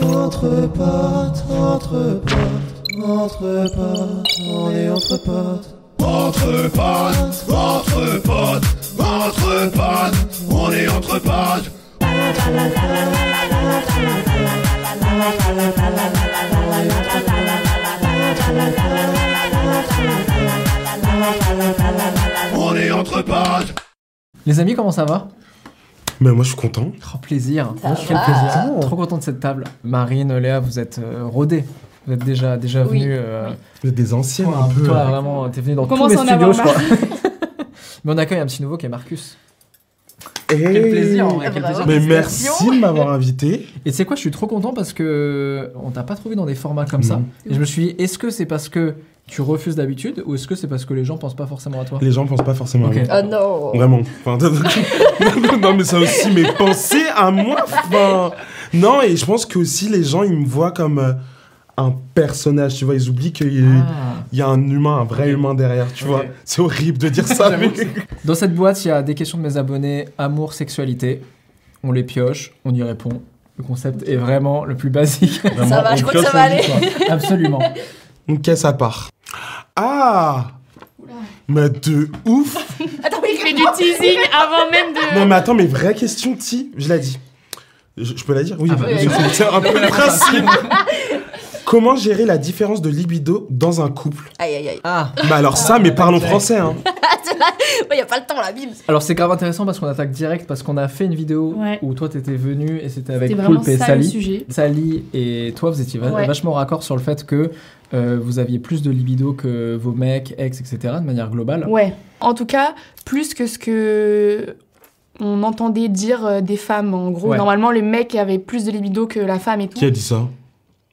Entre potes, entre potes, entre potes, on est entre potes. Entre potes, entre potes, entre potes, on est entre potes. On est entre potes. Les amis, comment ça va? Mais moi je suis content. Oh, plaisir. Ça Quel va. plaisir. Trop content de cette table. Marine, Léa, vous êtes euh, rodés. Vous êtes déjà, déjà Oui. venus. euh, Vous êtes des anciens toi, un peu. toi, euh. vraiment, t'es venu dans tous commence les à en studios, je crois. Mais on accueille un petit nouveau qui est Marcus. Hey. Quel plaisir, en vrai. Quel Bravo. plaisir. Mais merci de m'avoir invité. Et tu sais quoi, je suis trop content parce que on t'a pas trouvé dans des formats comme ça. Et je me suis dit, est-ce que c'est parce que tu refuses d'habitude ou est-ce que c'est parce que les gens pensent pas forcément à toi Les gens pensent pas forcément à Oh non moi. Vraiment. Enfin, non mais ça aussi, mais pensez à moi. Enfin, non et je pense que aussi les gens ils me voient comme euh, un personnage. Tu vois, ils oublient qu'il y, a- Ah. il y a un humain, un vrai humain derrière. Tu vois, c'est horrible de dire ça. Mais- Dans cette boîte, il y a des questions de mes abonnés amour, sexualité. On les pioche, on y répond. Le concept est vraiment le plus basique. Vraiment, Ça va, je crois que ça va aller. quoi. Absolument. Ok, ça part. Ah Mais de ouf Attends, mais Il fait du teasing avant même de. Non mais attends, mais vraie question, Ti, je l'ai dit. Je, je peux la dire Oui, Ah bah, mais oui. c'est- c'est un peu le principe. Comment gérer la différence de libido dans un couple? Aïe, aïe, aïe. Ah, Bah alors ça, mais parlons français, hein. Il a pas le temps, là, bim alors c'est grave intéressant parce qu'on attaque direct parce qu'on a fait une vidéo Ouais. où toi t'étais venu et c'était avec Poulpe et ça le Sally. sujet. Sally et toi, vous étiez Ouais. vachement raccord sur le fait que euh, vous aviez plus de libido que vos mecs, ex, etc. de manière globale. Ouais. En tout cas, plus que ce que on entendait dire euh, des femmes. En gros, Ouais. normalement, le mec avait plus de libido que la femme et tout. Qui a dit ça?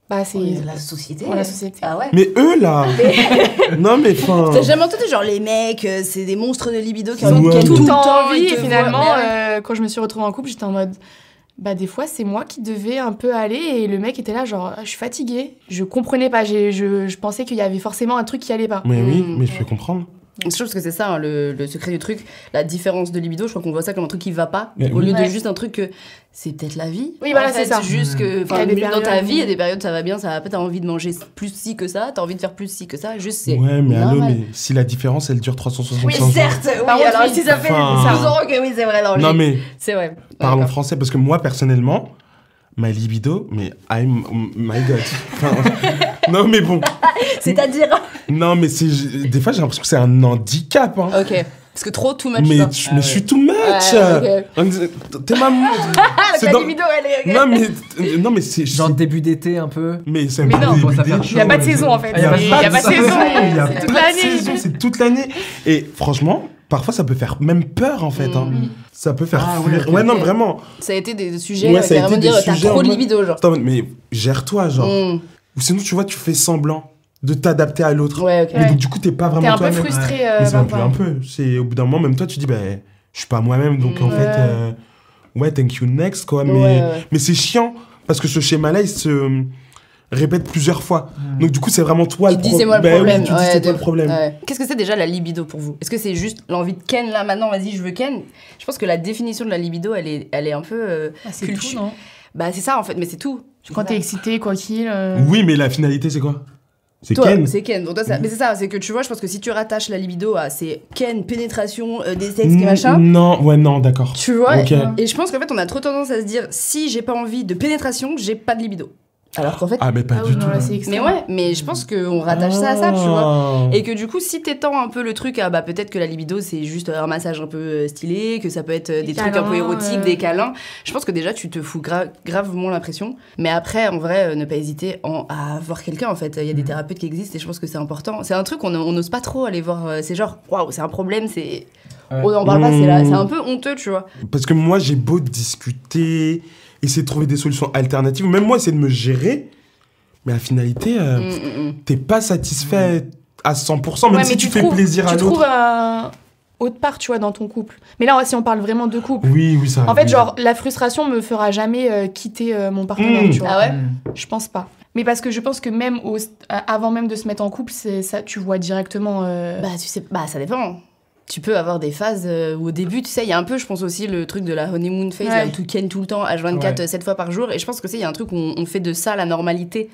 Bah, c'est. La société Ouais, la société. Ah ouais Mais eux, là Non mais enfin... T'as jamais entendu genre les mecs, euh, c'est des monstres de libido qui ont tout le temps envie. Et finalement, ouais. euh, quand je me suis retrouvée en couple, j'étais en mode. Bah, des fois, c'est moi qui devais un peu aller et le mec était là, genre, Ah, je suis fatiguée. Je comprenais pas. j'ai- Je, je pensais qu'il y avait forcément un truc qui allait pas. Mais oui, Mm. mais je peux comprendre. Je trouve que c'est ça hein, le, le secret du truc, la différence de libido. Je crois qu'on voit ça comme un truc qui va pas, Mais au oui. lieu de juste un truc que c'est peut-être la vie. Oui, voilà, c'est ça. juste que, dans ta vie, il y a des périodes ça va bien, ça va pas. T'as envie de manger plus ci que ça, t'as envie de faire plus ci que ça. Juste c'est. Ouais, mais allô, mais si la différence, elle dure 365 Oui, jours. certes. Oui, Par contre, alors oui. si ça fait Enfin- 12 ans que oui, c'est vrai. Non, mais... c'est vrai. Parlons français parce que moi personnellement, ma libido, mais I'm my god. Enfin, non mais bon, C'est-à-dire. non mais c'est des fois j'ai l'impression que c'est un handicap. Hein. Ok. Parce que trop too much. mais je, mais je suis too much. Ouais, disait, T'es ma Ah, c'est dans- libido, elle est. Non mais non mais c'est Genre début d'été un peu. mais c'est Mais non, début bon, ça fait Il y a pas de saison en fait. Il y a pas de Il y a pas de saison. Il y a C'est pas toute de l'année. saison, c'est toute l'année. Et franchement, parfois ça peut faire même peur en fait. hein. Mm. Ça peut faire Ah ouais, fuir. ok. Ouais non vraiment. Ça a été des sujets, Ouais, euh, ça a été des dire t'as trop de libido, genre. Attends, mais gère-toi genre. Mm. Ou sinon tu vois tu fais semblant de t'adapter à l'autre. Ouais, ok. Mais donc, du coup t'es pas T'es vraiment un peu toi-même. frustré. Mais euh, plus parfois. un peu. C'est au bout d'un moment, même toi, tu dis, ben, je suis pas moi-même, donc en Ouais. fait, euh, ouais, thank you next, quoi. Mais, Ouais, ouais. mais c'est chiant parce que ce schéma-là, il se euh, répète plusieurs fois. Donc du coup, c'est vraiment toi le pro- le Ben oui, problème. tu dis Ouais, c'est toi le problème. ouais. Qu'est-ce que c'est déjà la libido pour vous? Est-ce que c'est juste l'envie de ken là maintenant Vas-y, je veux ken? Je pense que la définition de la libido, elle est, elle est un peu. euh, Ah, c'est cultu- tout, non? Bah c'est ça en fait, mais c'est tout. Quand t'es excité, quoi qu'il. euh, Oui, mais la finalité, c'est quoi? C'est Ken. c'est ken. Donc toi, ça- Mm. Mais c'est ça, c'est que tu vois, je pense que si tu rattaches la libido à c'est ken, pénétration, euh, des sexes et Mm, machin. Non, ouais, non, d'accord. Tu vois. Et je pense qu'en fait, on a trop tendance à se dire si j'ai pas envie de pénétration, j'ai pas de libido. Alors qu'en fait. Ah, mais pas Ah du tout. mais ouais, mais je pense qu'on rattache ça à ça, tu vois. Ah. Et que du coup, si t'étends un peu le truc à bah, peut-être que la libido c'est juste un massage un peu euh, stylé, que ça peut être euh, des, Des trucs un peu érotiques, euh. des câlins, je pense que déjà tu te fous gra- gravement l'impression. Mais après, en vrai, ne pas hésiter en- à voir quelqu'un en fait. Il y a des thérapeutes qui existent et je pense que c'est important. C'est un truc qu'on on n'ose pas trop aller voir. C'est genre, waouh, c'est un problème, c'est. Ouais. On en parle pas, Mmh. c'est un peu honteux, tu vois. Parce que moi, j'ai beau discuter, essayer de trouver des solutions alternatives, même moi, essayer de me gérer, mais la finalité, euh, Mm, mm, mm. t'es pas satisfait à 100%, même Ouais, si tu, tu fais trouves- plaisir à Tu trouves l'autre. un autre part, tu vois, dans ton couple. Mais là, si on parle vraiment de couple. Oui, oui, ça En fait, oui. genre, la frustration me fera jamais euh, quitter euh, mon partenaire, tu vois. Ah ouais Mm. Je pense pas. Mais parce que je pense que même au, avant même de se mettre en couple, c'est ça, tu vois directement. euh, Bah, tu sais, bah, ça dépend. Tu peux avoir des phases euh, où au début, tu sais, il y a un peu, je pense aussi, le truc de la honeymoon phase, Ouais. là, où tu ken tout le temps, H24, Ouais. 7 fois par jour. Et je pense que c'est, il y a un truc où on, on fait de ça la normalité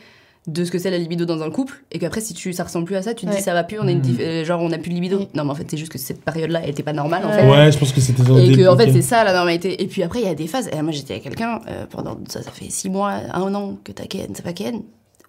de ce que c'est la libido dans un couple. Et qu'après, si tu, ça ressemble plus à ça, tu te Ouais. dis ça va plus, on a une diff- euh, genre on a plus de libido. Oui. Non, mais en fait, c'est juste que cette période-là, elle était pas normale, en Ouais. fait. Ouais, je pense que c'était Et que, en fait, c'est ça la normalité. Et puis après, il y a des phases. Et moi, j'étais avec quelqu'un euh, pendant ça, ça fait 6 mois, un an que t'as Ken, c'est pas Ken.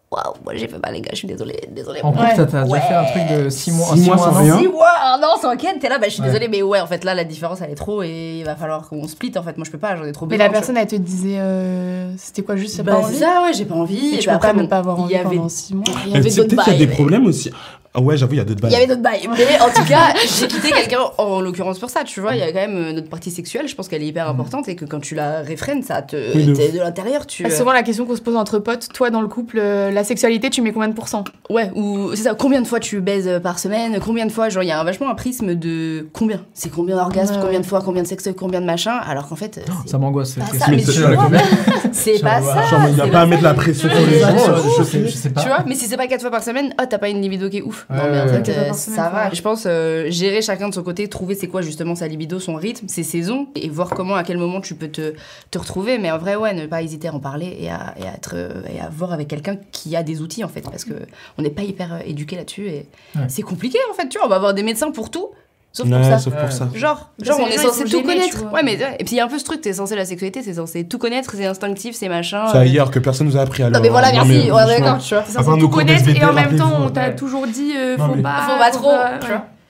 Waouh, moi j'ai fait mal, les gars, je suis désolée, désolée. En Ouais. t'as t'as déjà Ouais. fait un truc de 6 mois, Six six mois mois, sans rien. Six mois, un an sans Ken, t'es là, bah je suis Ouais. désolée, mais ouais, en fait là, la différence elle est trop et il va falloir qu'on split. En fait, moi je peux pas, j'en ai trop Mais besoin. la tu vois. personne, elle te disait, euh, c'était quoi juste, Bah, pas envie ça, ouais, j'ai pas envie. Et Et tu puis peux après, pas ne pas avoir envie y avait, pendant six mois. il y Mais avait c'est d'autres peut-être qu'il y a des problèmes aussi. Ah ouais, j'avoue, il y a d'autres Il bails. y avait d'autres bails. Mais en tout cas, j'ai quitté quelqu'un en l'occurrence pour ça, tu vois. Il y a quand même euh, notre partie sexuelle, je pense qu'elle est hyper importante et que quand tu la réfrènes, ça te. Oui, de t'es ouf. de l'intérieur, tu. C'est euh, souvent la question qu'on se pose entre potes. Toi, dans le couple, euh, la sexualité, tu mets combien de pourcents? Ouais, ou c'est ça, combien de fois tu baises par semaine, combien de fois, genre il y a un- vachement un prisme de combien? C'est combien d'orgasmes, Ouais, combien de fois, combien de sexe, combien de machin, alors qu'en fait, c'est Ça m'angoisse. cette pas question. ça, mais c'est- pas ça. Genre, mais il n'y a pas à mettre la pression sur les gens. je- sais, pas. Tu vois, mais si c'est pas quatre fois par semaine, oh t'as pas une libido qui est ouf. Non mais en fait euh, ça va. Je pense euh, gérer chacun de son côté, trouver c'est quoi justement sa libido, son rythme, ses saisons et voir comment à quel moment tu peux te, te retrouver. Mais en vrai ouais, ne pas hésiter à en parler et à, et à être euh, et à voir avec quelqu'un qui a des outils en fait parce que on n'est pas hyper éduqué là-dessus et Ouais. c'est compliqué en fait. Tu vois, on va avoir des médecins pour tout, sauf pour Ouais, ça. sauf pour Ouais. ça. Genre, genre on est censé tout connaître. Ouais, mais ouais. et puis il y a un peu ce truc, t'es censé la sexualité, c'est censé tout connaître, c'est instinctif, c'est machin. C'est euh, ailleurs que personne nous a appris alors. Non mais voilà, Non, merci. franchement, d'accord, tu vois. T'es censé tout connaître et en même temps, on t'a toujours dit euh, Non, faut mais- pas. Faut pas trop.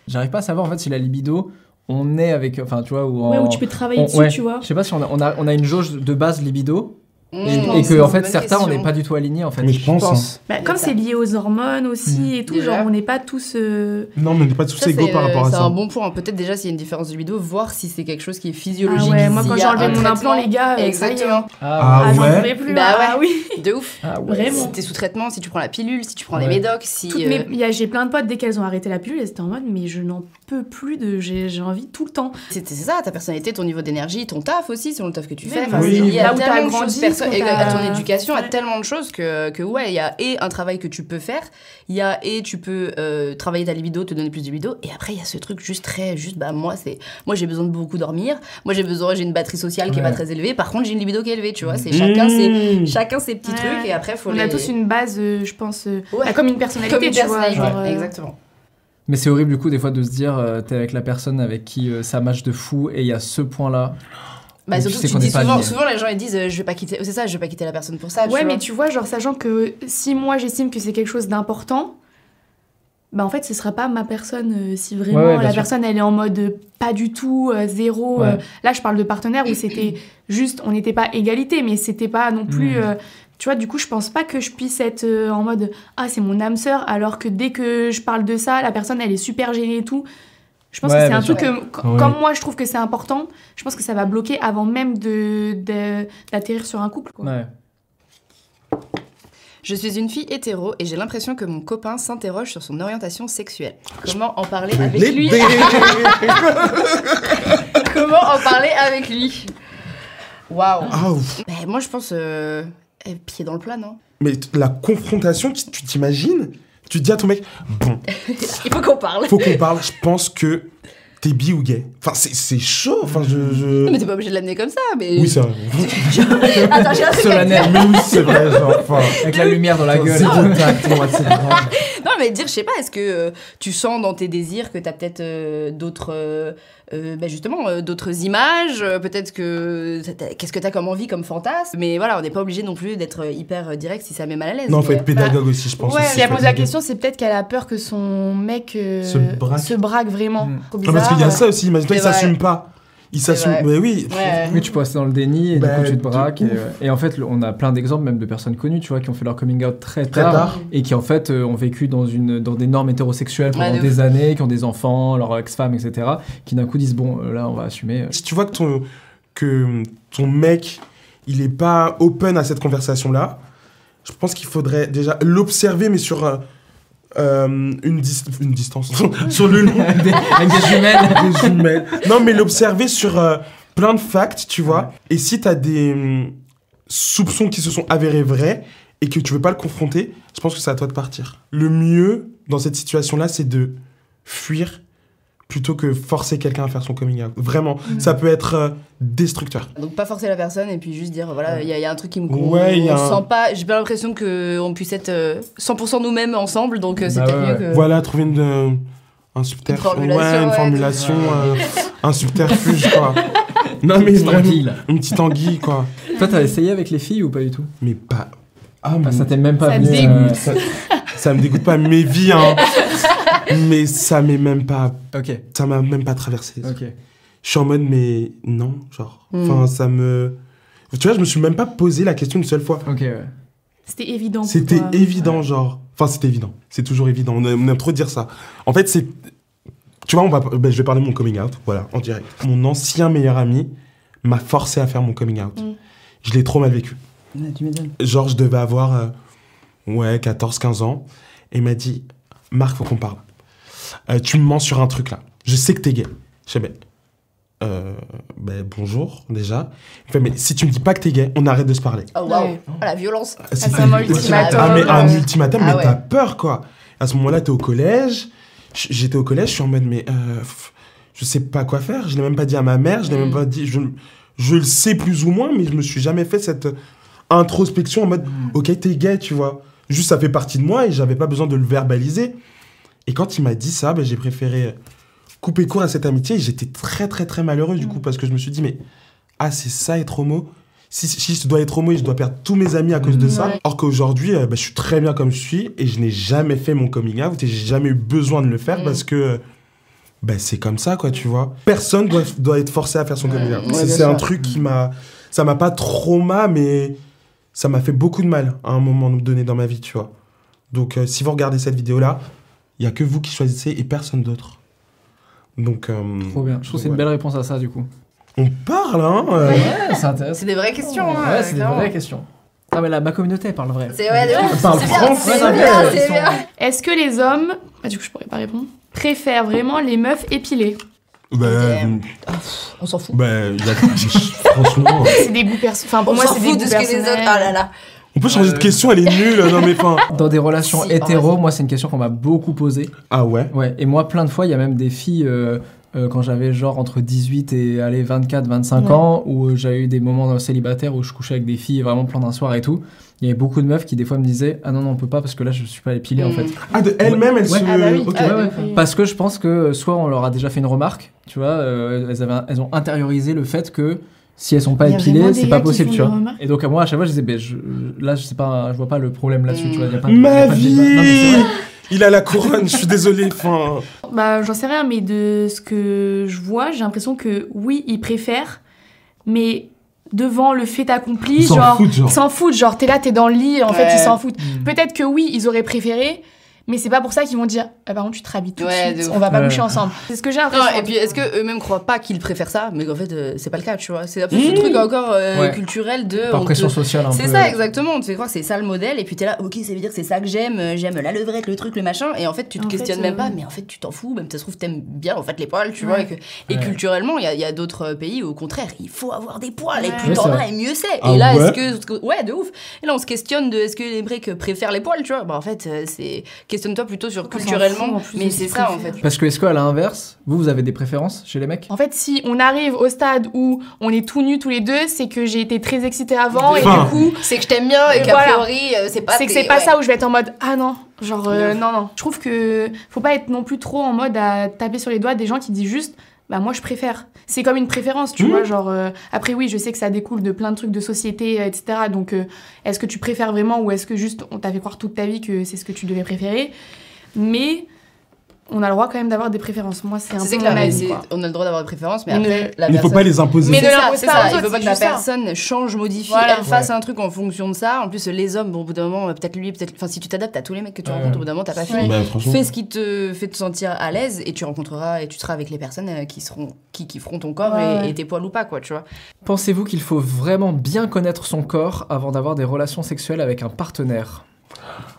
J'arrive pas à savoir en fait si la libido, on est avec. Enfin, tu vois, ou en. Ouais, où tu peux travailler on- dessus, ouais. tu vois. Je sais pas si on a, on a, on a une jauge de base libido et, Mmh, et c'est que en fait certains on n'est pas du tout alignés en fait. Mais je pense, Bah, comme c'est lié aux hormones aussi Mm. et tout, Déjà. genre on n'est pas tous. euh, Non, mais on n'est pas tous Ça, égaux c'est par rapport à c'est ça. un bon point. Peut-être déjà s'il y a une différence de libido, voir si c'est quelque chose qui est physiologique. Ah ouais, moi quand j'ai enlevé mon implant, les gars, euh. Exactement. Ah, Ah ouais pouvais plus. Bah ah ouais. oui. De ouf. Ah ouais. Vraiment. Si t'es sous traitement, si tu prends la pilule, si tu prends Ouais. les médocs, si. Euh, mes- il y a- J'ai plein de potes, dès qu'elles ont arrêté la pilule, elles étaient en mode, mais je n'en peux plus de. J'ai envie tout le temps. C'est c'est ça, ta personnalité, ton niveau d'énergie, ton taf aussi, selon le taf que tu fais. C'est à là où t'as grandi, choses et à ton éducation, à Ouais. tellement de choses que, que ouais, il y a et un travail que tu peux faire, il y a et tu peux euh, travailler ta libido, te donner plus de libido, et après il y a ce truc juste très, juste, bah moi c'est, moi j'ai besoin de beaucoup dormir, moi j'ai besoin, j'ai une batterie sociale qui est Ouais. pas très élevée, par contre j'ai une libido qui est élevée, tu vois, c'est chacun ses, Mmh. chacun ses petits Ouais. trucs, et après faut On les... a tous une base, euh, je pense, euh, Ouais. bah, comme une personnalité, comme une tu vois. personnalité, genre, euh, exactement. Mais c'est horrible du coup des fois de se dire euh, t'es avec la personne avec qui euh, ça match de fou et il y a ce point là. Bah surtout que tu dis souvent, souvent les gens ils disent euh, je vais pas quitter, c'est ça, je vais pas quitter la personne pour ça. tu Ouais, vois. mais tu vois, genre, sachant que si moi j'estime que c'est quelque chose d'important, bah en fait, ce sera pas ma personne. euh, si vraiment Ouais, ouais, bien la sûr. personne elle est en mode euh, pas du tout, euh, zéro. Ouais. euh, là, je parle de partenaire où c'était juste, on n'était pas égalité, mais c'était pas non plus. Mm. euh, tu vois, du coup, je pense pas que je puisse être euh, en mode ah, c'est mon âme sœur, alors que dès que je parle de ça, la personne elle est super gênée et tout. Je pense Ouais, que c'est un sûr. truc que, Ouais. comme moi, je trouve que c'est important, je pense que ça va bloquer avant même de, de- d'atterrir sur un couple. Quoi. Ouais. Je suis une fille hétéro et j'ai l'impression que mon copain s'interroge sur son orientation sexuelle. Comment en parler avec lui? Comment en parler avec lui? Waouh. Ah, ouf. Ben, moi je pense euh, eh, pied dans le plat, non? Mais la confrontation, tu t'imagines? Tu dis à ton mec, bon, Il faut qu'on parle. faut qu'on parle, je pense que t'es bi ou gay? Enfin, c'est c'est chaud. Enfin, je. je- Non, mais t'es pas obligé de l'amener comme ça, mais. Oui, c'est vrai. Attends, j'ai un truc à dire. Mais oui, c'est vrai, genre, enfin. Avec la lumière dans la gueule. Moi, Non, mais dire, je sais pas, est-ce que euh, tu sens dans tes désirs que t'as peut-être euh, d'autres. euh, euh, bah, justement, euh, d'autres images euh, Peut-être que. t'as- Qu'est-ce que t'as comme envie, comme fantasme? Mais voilà, on n'est pas obligé non plus d'être hyper euh, direct si ça met mal à l'aise. Non, mais, faut être pédagogue aussi, je pense. Ouais, Si elle pose la question, c'est peut-être qu'elle a peur que son mec euh, Se braque. se braque vraiment. Mm. Parce qu'il y a ça aussi, imagine-toi, il C'est vrai. s'assume pas. il s'assume. vrai. Mais oui. Ouais. Oui, tu peux rester dans le déni et Bah, du coup tu te braques. Et, euh, et en fait, on a plein d'exemples même de personnes connues, tu vois, qui ont fait leur coming out très Très tard, tard. et qui en fait euh, ont vécu dans, une, dans des normes hétérosexuelles pendant Ouais, des années, qui ont des enfants, leur ex-femme, etc., qui d'un coup disent bon, euh, là on va assumer. Si tu vois que ton, que ton mec, il est pas open à cette conversation-là, je pense qu'il faudrait déjà l'observer, mais sur euh, une, dis- une distance, sur le long Des- Avec des jumelles. des jumelles. Non, mais l'observer sur euh, plein de facts, tu vois. Et si tu as des hum, soupçons qui se sont avérés vrais et que tu veux pas le confronter, je pense que c'est à toi de partir. Le mieux dans cette situation-là, c'est de fuir plutôt que forcer quelqu'un à faire son coming out. Vraiment, ça peut être euh, destructeur. Donc pas forcer la personne et puis juste dire voilà il y, a- il y a un truc qui me Ouais, il y a on un- sent pas j'ai pas l'impression que on puisse être euh, 100% nous-mêmes ensemble donc euh, c'est Bah peut-être ouais, mieux ouais. que Voilà, trouver une, euh, un subterfuge. Une formulation, ouais, une ouais, formulation, euh, un subterfuge, quoi. Non, mais vraiment, anguille, une petite anguille, quoi. Toi, t'as essayé avec les filles ou pas du tout? Mais pas. Ah, Ah, mais- Ça t'est même pas Ça venu. dégoûte. euh, ça, ça me dégoûte pas mes vies, hein. mais ça m'est même pas. Ok, Ça m'a même pas traversé. ok. Je suis en mode, mais non, genre. Hmm. Enfin, ça me. Tu vois, je me suis même pas posé la question une seule fois. Ok, ouais. C'était évident. C'était évident, genre. Enfin, c'était évident. C'est toujours évident. On aime, on aime trop dire ça. En fait, c'est. Tu vois, on va... ben, je vais parler de mon coming out, voilà, en direct. Mon ancien meilleur ami m'a forcé à faire mon coming out. Mm. Je l'ai trop mal vécu. Ouais, tu m'étonnes. Genre, je devais avoir, euh, ouais, 14-15 ans. Et il m'a dit, Marc, faut qu'on parle. Euh, tu me mens sur un truc là. Je sais que t'es gay. Je fais, ben, euh, ben, bonjour, déjà. Il fait, mais si tu me dis pas que t'es gay, on arrête de se parler. oh waouh Ouais. oh, la violence C'était- c'est un ultimatum. Ah, mais un ultimatum, Ah mais ouais. t'as peur, quoi. À ce moment-là, t'es au collège. J'étais au collège, je suis en mode, mais euh, je sais pas quoi faire. Je l'ai même pas dit à ma mère, je l'ai Mm. même pas dit. Je, je le sais plus ou moins, mais je me suis jamais fait cette introspection en mode, ok, t'es gay, tu vois. Juste, ça fait partie de moi et j'avais pas besoin de le verbaliser. Et quand il m'a dit ça, ben, j'ai préféré couper court à cette amitié j'étais très, très, très malheureux du coup parce que je me suis dit, mais ah, c'est ça être homo si, si je dois être homo et je dois perdre tous mes amis à cause de ça. Ouais. Or qu'aujourd'hui, bah, je suis très bien comme je suis et je n'ai jamais fait mon coming out et j'ai jamais eu besoin de le faire Mm. parce que bah, c'est comme ça, quoi, tu vois. Personne doit, doit être forcé à faire son coming out. Ouais, C'est- un truc qui m'a. Ça m'a pas trauma, mais ça m'a fait beaucoup de mal à un moment donné dans ma vie, tu vois. Donc, euh, si vous regardez cette vidéo-là, il y a que vous qui choisissez et personne d'autre. Donc, euh, Trop bien. Je trouve que c'est une ouais. belle réponse à ça, du coup. On parle, hein euh, Ouais, c'est intéressant. c'est des vraies questions hein, Ouais, c'est des vraies questions. Ah, mais là, ma communauté elle parle vrai. c'est ouais, de ouf. parle français. c'est Ouais, bien ouais, c'est ils bien Est-ce que les hommes, bah, du coup je pourrais pas répondre, préfèrent vraiment les meufs épilées? Bah, Damn. on s'en fout bah, il y a- franchement, euh, C'est des goûts perso. Enfin pour on moi s'en c'est des fout goûts de ce que les autres personnels. ah là là on peut changer de question, elle est nulle. Non, mais enfin. Dans des relations Si, hétéro, vas-y. moi, c'est une question qu'on m'a beaucoup posée. Ah ouais? Ouais, et moi, plein de fois, il y a même des filles, euh, euh, quand j'avais genre entre 18 et allez, 24, 25 Ouais. ans, où euh, j'avais eu des moments célibataires où je couchais avec des filles vraiment plein d'un soir et tout. Il y avait beaucoup de meufs qui, des fois, me disaient Ah non, non, on peut pas parce que là, je suis pas épilée en Mm. fait. Ah, de elle-même, elle Ouais. se. Ah bah oui. Ok. Ah, Ouais, ouais. oui. Parce que je pense que euh, soit on leur a déjà fait une remarque, tu vois, euh, elles, avaient, elles ont intériorisé le fait que si elles sont pas Il épilées, c'est pas possible, tu vois. Et donc à moi, à chaque fois, je disais, ben, je, là, je sais pas, je vois pas le problème là-dessus, tu vois. y a pas de- y a Ma pas de débat. Non, mais c'est vie. Il a la couronne, je suis désolé. Enfin. Bah j'en sais rien mais de ce que je vois j'ai l'impression que oui ils préfèrent mais devant le fait accompli Ils s'en genre s'en foutent genre t'es là t'es dans le lit en fait ils s'en foutent. Mm. Peut-être que oui ils auraient préféré mais c'est pas pour ça qu'ils vont dire ah, par contre tu te rhabilles tout Ouais, de de suite ouf. on va pas Ouais. coucher ensemble. C'est ce que j'ai l'impression. et puis est-ce que eux-mêmes croient pas qu'ils préfèrent ça, mais qu'en fait euh, c'est pas le cas, tu vois C'est un peu Mmh. ce truc encore euh, Ouais. culturel de. Par on pression te- sociale. C'est ça exactement, on te fait croire que c'est ça le modèle, et puis t'es là, ok, ça veut dire que c'est ça que j'aime, euh, j'aime la levrette, le truc, le machin, et en fait tu te En questionnes même pas, mais en fait tu t'en fous, même ça se trouve t'aimes bien en fait les poils, tu Ouais. vois, et, que- et Ouais. culturellement il y a, d'autres pays où au contraire il faut avoir des poils, et plus t'en as et mieux c'est. Ah et là ouais est-ce que. Ouais, de ouf. Et là on se questionne de est-ce que les préfèrent les poils, tu vois? Bah en fait c'est. Questionne-toi plutôt sur culturellement, mais c'est ce ça en fait. Parce que est-ce qu'à l'inverse, vous, vous avez des préférences chez les mecs? En fait, si on arrive au stade où on est tout nus tous les deux, c'est que j'ai été très excitée avant et du coup, C'est que je t'aime bien et qu'a priori euh, c'est pas. c'est que c'est pas ça où je vais être en mode ah non, genre euh, non non. Je trouve que faut pas être non plus trop en mode à taper sur les doigts des gens qui disent juste bah moi je préfère. C'est comme une préférence, tu Mhm. vois, genre euh, après oui, je sais que ça découle de plein de trucs de société, euh, etc. Donc euh, est-ce que tu préfères vraiment ou est-ce que juste on t'a fait croire toute ta vie que c'est ce que tu devais préférer? Mais on a le droit quand même d'avoir des préférences. Moi, c'est un peu mon avis, on a le droit d'avoir des préférences, mais Mais après, la Il ne faut pas les imposer. Mais ne l'impose c'est pas Il faut pas que la personne change, modifie, Voilà. elle fasse un truc en fonction de ça. En plus, les hommes, bon, au bout d'un moment, peut-être lui, peut-être. Enfin, si tu t'adaptes à tous les mecs que tu rencontres, au bout d'un moment, t'as pas Ouais. fini. Bah. Fais ce qui te fait te sentir à l'aise et tu rencontreras et tu seras avec les personnes euh, qui seront qui kifferont ton corps Ouais, et, ouais. et tes poils ou pas quoi tu vois. Pensez-vous qu'il faut vraiment bien connaître son corps avant d'avoir des relations sexuelles avec un partenaire?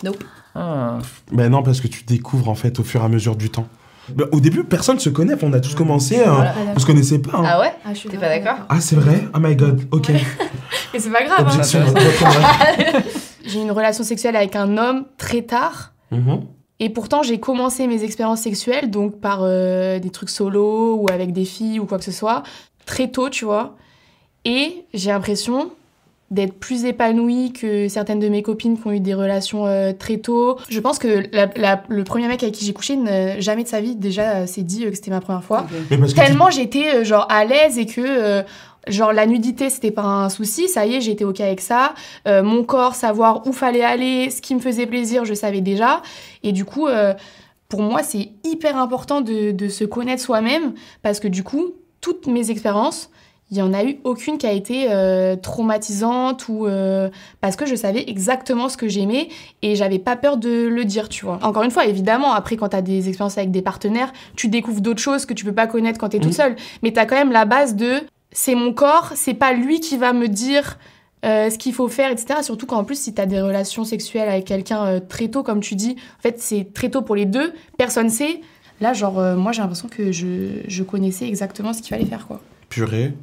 Nope. Ah. Ben non, parce que tu découvres en fait au fur et à mesure du temps. Ben, au début, personne se connaît. On a tous commencé, hein, Voilà. on se connaissait pas. hein. Ah ouais Ah, je suis T'es pas d'accord Ah, c'est vrai? Oh my god, ok. Et c'est pas grave. hein. J'ai eu une relation sexuelle avec un homme très tard. Mhm. Et pourtant, j'ai commencé mes expériences sexuelles, donc par euh, des trucs solo ou avec des filles ou quoi que ce soit, très tôt, tu vois. Et j'ai l'impression d'être plus épanouie que certaines de mes copines qui ont eu des relations euh, très tôt. Je pense que la- la- le premier mec avec qui j'ai couché, ne- jamais de sa vie, déjà, euh, s'est dit euh, que c'était ma première fois. Mais Tellement j'étais euh, genre à l'aise et que euh, genre la nudité c'était pas un souci, ça y est, j'étais OK avec ça. Euh, mon corps, savoir où fallait aller, ce qui me faisait plaisir, je savais déjà. Et du coup, euh, pour moi, c'est hyper important de, de se connaître soi-même parce que du coup, toutes mes expériences, il y en a eu aucune qui a été euh, traumatisante ou euh, parce que je savais exactement ce que j'aimais et j'avais pas peur de le dire, tu vois. Encore une fois, évidemment, après quand t'as des expériences avec des partenaires, tu découvres d'autres choses que tu peux pas connaître quand t'es toute Mhm. seule, mais t'as quand même la base de c'est mon corps, c'est pas lui qui va me dire euh, ce qu'il faut faire, etc. Surtout qu'en plus, si t'as des relations sexuelles avec quelqu'un très tôt, comme tu dis, en fait, c'est très tôt pour les deux, personne sait. Là, genre, moi, j'ai l'impression que je, je connaissais exactement ce qu'il fallait faire, quoi. Purée,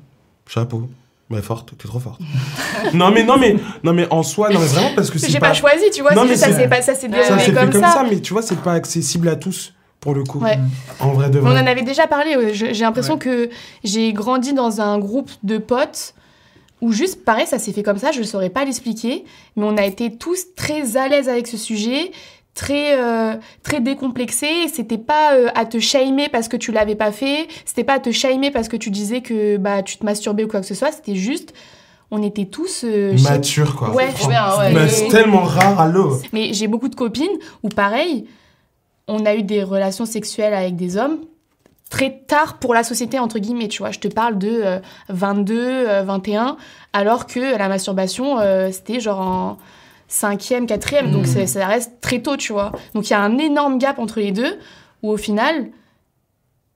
chapeau. Mais forte, t'es trop forte. non mais non mais non mais en soi non mais vraiment parce que c'est J'ai pas, pas... choisi, tu vois, Non, c'est mais juste ça c'est- pas- ça s'est ça déroulé s'est fait comme, comme ça. ça. mais tu vois c'est pas accessible à tous pour le coup. Ouais. En vrai de On en vrai. avait déjà parlé. J'ai l'impression que j'ai grandi dans un groupe de potes où juste, pareil, ça s'est fait comme ça. Je ne saurais pas l'expliquer, mais on a été tous très à l'aise avec ce sujet, très euh, très décomplexés. C'était pas euh, à te shamer parce que tu l'avais pas fait. C'était pas à te shamer parce que tu disais que bah tu te masturbais ou quoi que ce soit. C'était juste, on était tous euh, quoi. Ouais, c'est tellement rare à l'eau. mais j'ai beaucoup de copines où, pareil, on a eu des relations sexuelles avec des hommes très tard pour la société, entre guillemets, tu vois. Je te parle de euh, 22, euh, 21, alors que la masturbation, euh, c'était genre en cinquième, quatrième, donc c'est- ça reste très tôt, tu vois. Donc il y a un énorme gap entre les deux, où au final,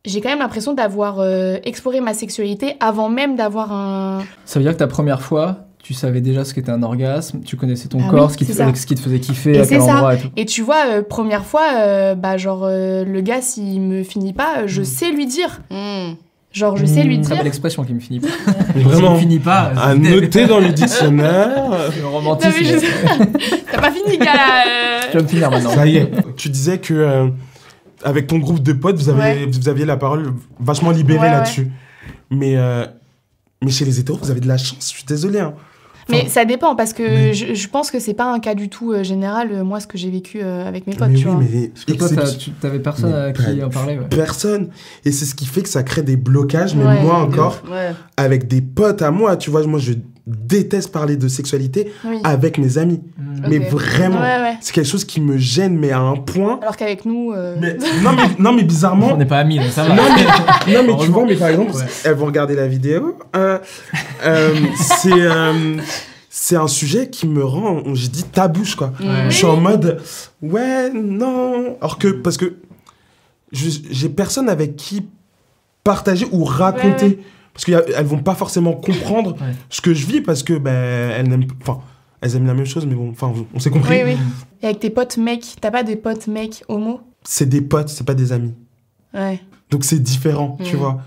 j'ai quand même l'impression d'avoir euh, exploré ma sexualité avant même d'avoir un... Ça veut dire que ta première fois, tu savais déjà ce qu'était un orgasme, tu connaissais ton Ah corps, oui, ce, qui te, ce qui te faisait kiffer, Et à quel ça. endroit et tout. Et tu vois, euh, première fois, euh, bah genre, euh, le gars, s'il me finit pas, je sais lui dire. Hmm. Genre, je sais lui Très dire. belle expression qui me finit pas. Vraiment. Qui me finit pas. À noter dans le dictionnaire. Le romantisme. je- T'as pas fini, gars, là, euh. Tu vas me finir maintenant. Ça y est. Tu disais que euh, avec ton groupe de potes, vous, avez, Ouais. vous aviez la parole vachement libérée Ouais, ouais. là-dessus. Mais, euh, mais chez les hétéros, vous avez de la chance. Je suis désolé. hein. Mais ça dépend, parce que Mais- je, je pense que c'est pas un cas du tout euh, général, euh, moi, ce que j'ai vécu euh, avec mes potes, mais tu oui, vois. mais Parce que toi, tu t'avais personne Mais à qui en parler. Ouais. personne. Et c'est ce qui fait que ça crée des blocages, mais Ouais, moi encore, Ouais. avec des potes à moi, tu vois, moi je déteste parler de sexualité Oui. avec mes amis. Mm. Mais vraiment, Ouais, ouais. c'est quelque chose qui me gêne, mais à un point. Alors qu'avec nous. euh, Mais, non, mais, non, mais bizarrement. On n'est pas amis, donc ça va. Non mais, non, mais tu vois, mais par exemple, Ouais. elles vont regarder la vidéo. euh, euh, c'est euh, c'est un sujet qui me rend, j'ai dit tabouche quoi. Ouais. Je suis en mode ouais non, alors que parce que je- j'ai personne avec qui partager ou raconter Ouais, ouais. Parce qu'elles vont pas forcément comprendre Ouais. ce que je vis parce que ben elles n'aiment enfin elles aiment la même chose mais bon enfin on s'est compris. Oui, oui. Et avec tes potes mecs, t'as pas de potes mecs homo? C'est des potes, c'est pas des amis. Ouais. Donc c'est différent, tu Mm. vois.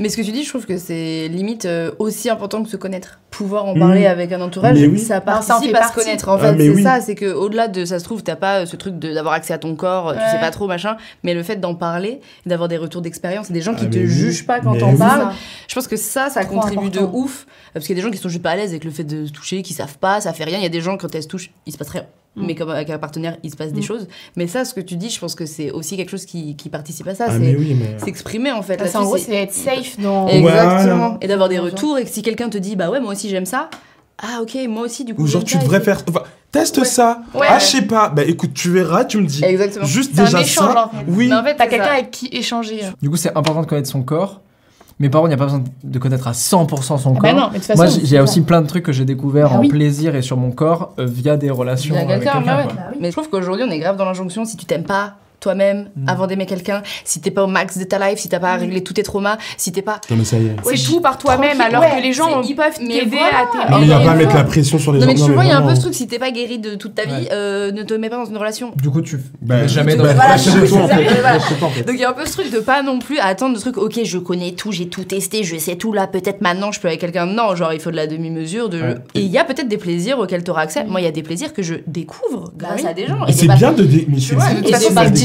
Mais ce que tu dis, je trouve que c'est limite euh, aussi important que se connaître. Pouvoir en parler Mhm. avec un entourage, oui. ça Non, ça en participe fait à se connaître. En Ah, fait, c'est oui. ça, c'est que au-delà de ça se trouve, t'as pas euh, ce truc de- d'avoir accès à ton corps, tu Ouais. sais pas trop machin, mais le fait d'en parler, d'avoir des retours d'expérience, des gens qui Ah, te mais oui. jugent pas quand t'en oui. parles. Je pense que ça, ça Trop contribue de ouf. Parce qu'il y a des gens qui sont juste pas à l'aise avec le fait de se toucher, qui savent pas, ça fait rien. Il y a des gens, quand elles se touchent, il se passe rien. Mm. Mais comme avec un partenaire, il se passe des Mm. choses. Mais ça, ce que tu dis, je pense que c'est aussi quelque chose qui, qui participe à ça. Ah c'est oui mais s'exprimer en fait. Ah, c'est- en gros, c'est- être safe dans. Exactement. Voilà. Et d'avoir des retours et que si quelqu'un te dit bah ouais moi aussi j'aime ça, ah ok, moi aussi du coup. Ou genre, tu devrais faire. enfin, teste Ouais. ça. Ouais. Ah, je sais pas. Bah écoute, tu verras, tu me dis. Exactement. Juste C'est un déjà échange, ça. en fait. Oui. Mais en fait, T'as quelqu'un avec qui échanger. Du coup, c'est important de connaître son corps. Mais par contre, il n'y a pas besoin de connaître à 100% son Ah corps. bah non, mais de toute façon. Moi, j'ai- il y a c'est aussi plein de trucs que j'ai découvert Ah en oui. plaisir et sur mon corps euh, via des relations Via avec quelqu'un, quelqu'un. bah ouais. quoi. Mais je trouve qu'aujourd'hui, on est grave dans l'injonction. Si tu t'aimes pas toi-même Mm. avant d'aimer quelqu'un, si t'es pas au max de ta life, si t'as pas réglé tous tes traumas, si t'es pas. Non, mais ça y est. C'est tout par toi-même, alors ouais, que les gens ils peuvent mais t'aider voilà. à t'aimer. Non, mais il y a pas à mettre la pression sur les Non, gens. mais tu vois, il y a un peu ce truc, si t'es pas guéri de toute ta vie, Ouais. euh, ne te mets pas dans une relation. Du coup, tu Bah, jamais tu- dans bah, une voilà. Donc il y a un peu ce truc de pas non plus attendre le truc, ok, je connais tout, j'ai tout testé, je sais tout là, peut-être maintenant je peux avec quelqu'un. Non, genre il faut de la demi-mesure. De... Et il y a peut-être des plaisirs auxquels tu auras accès. Moi, il y a des plaisirs que je découvre grâce à des gens. Et c'est bien de. Mais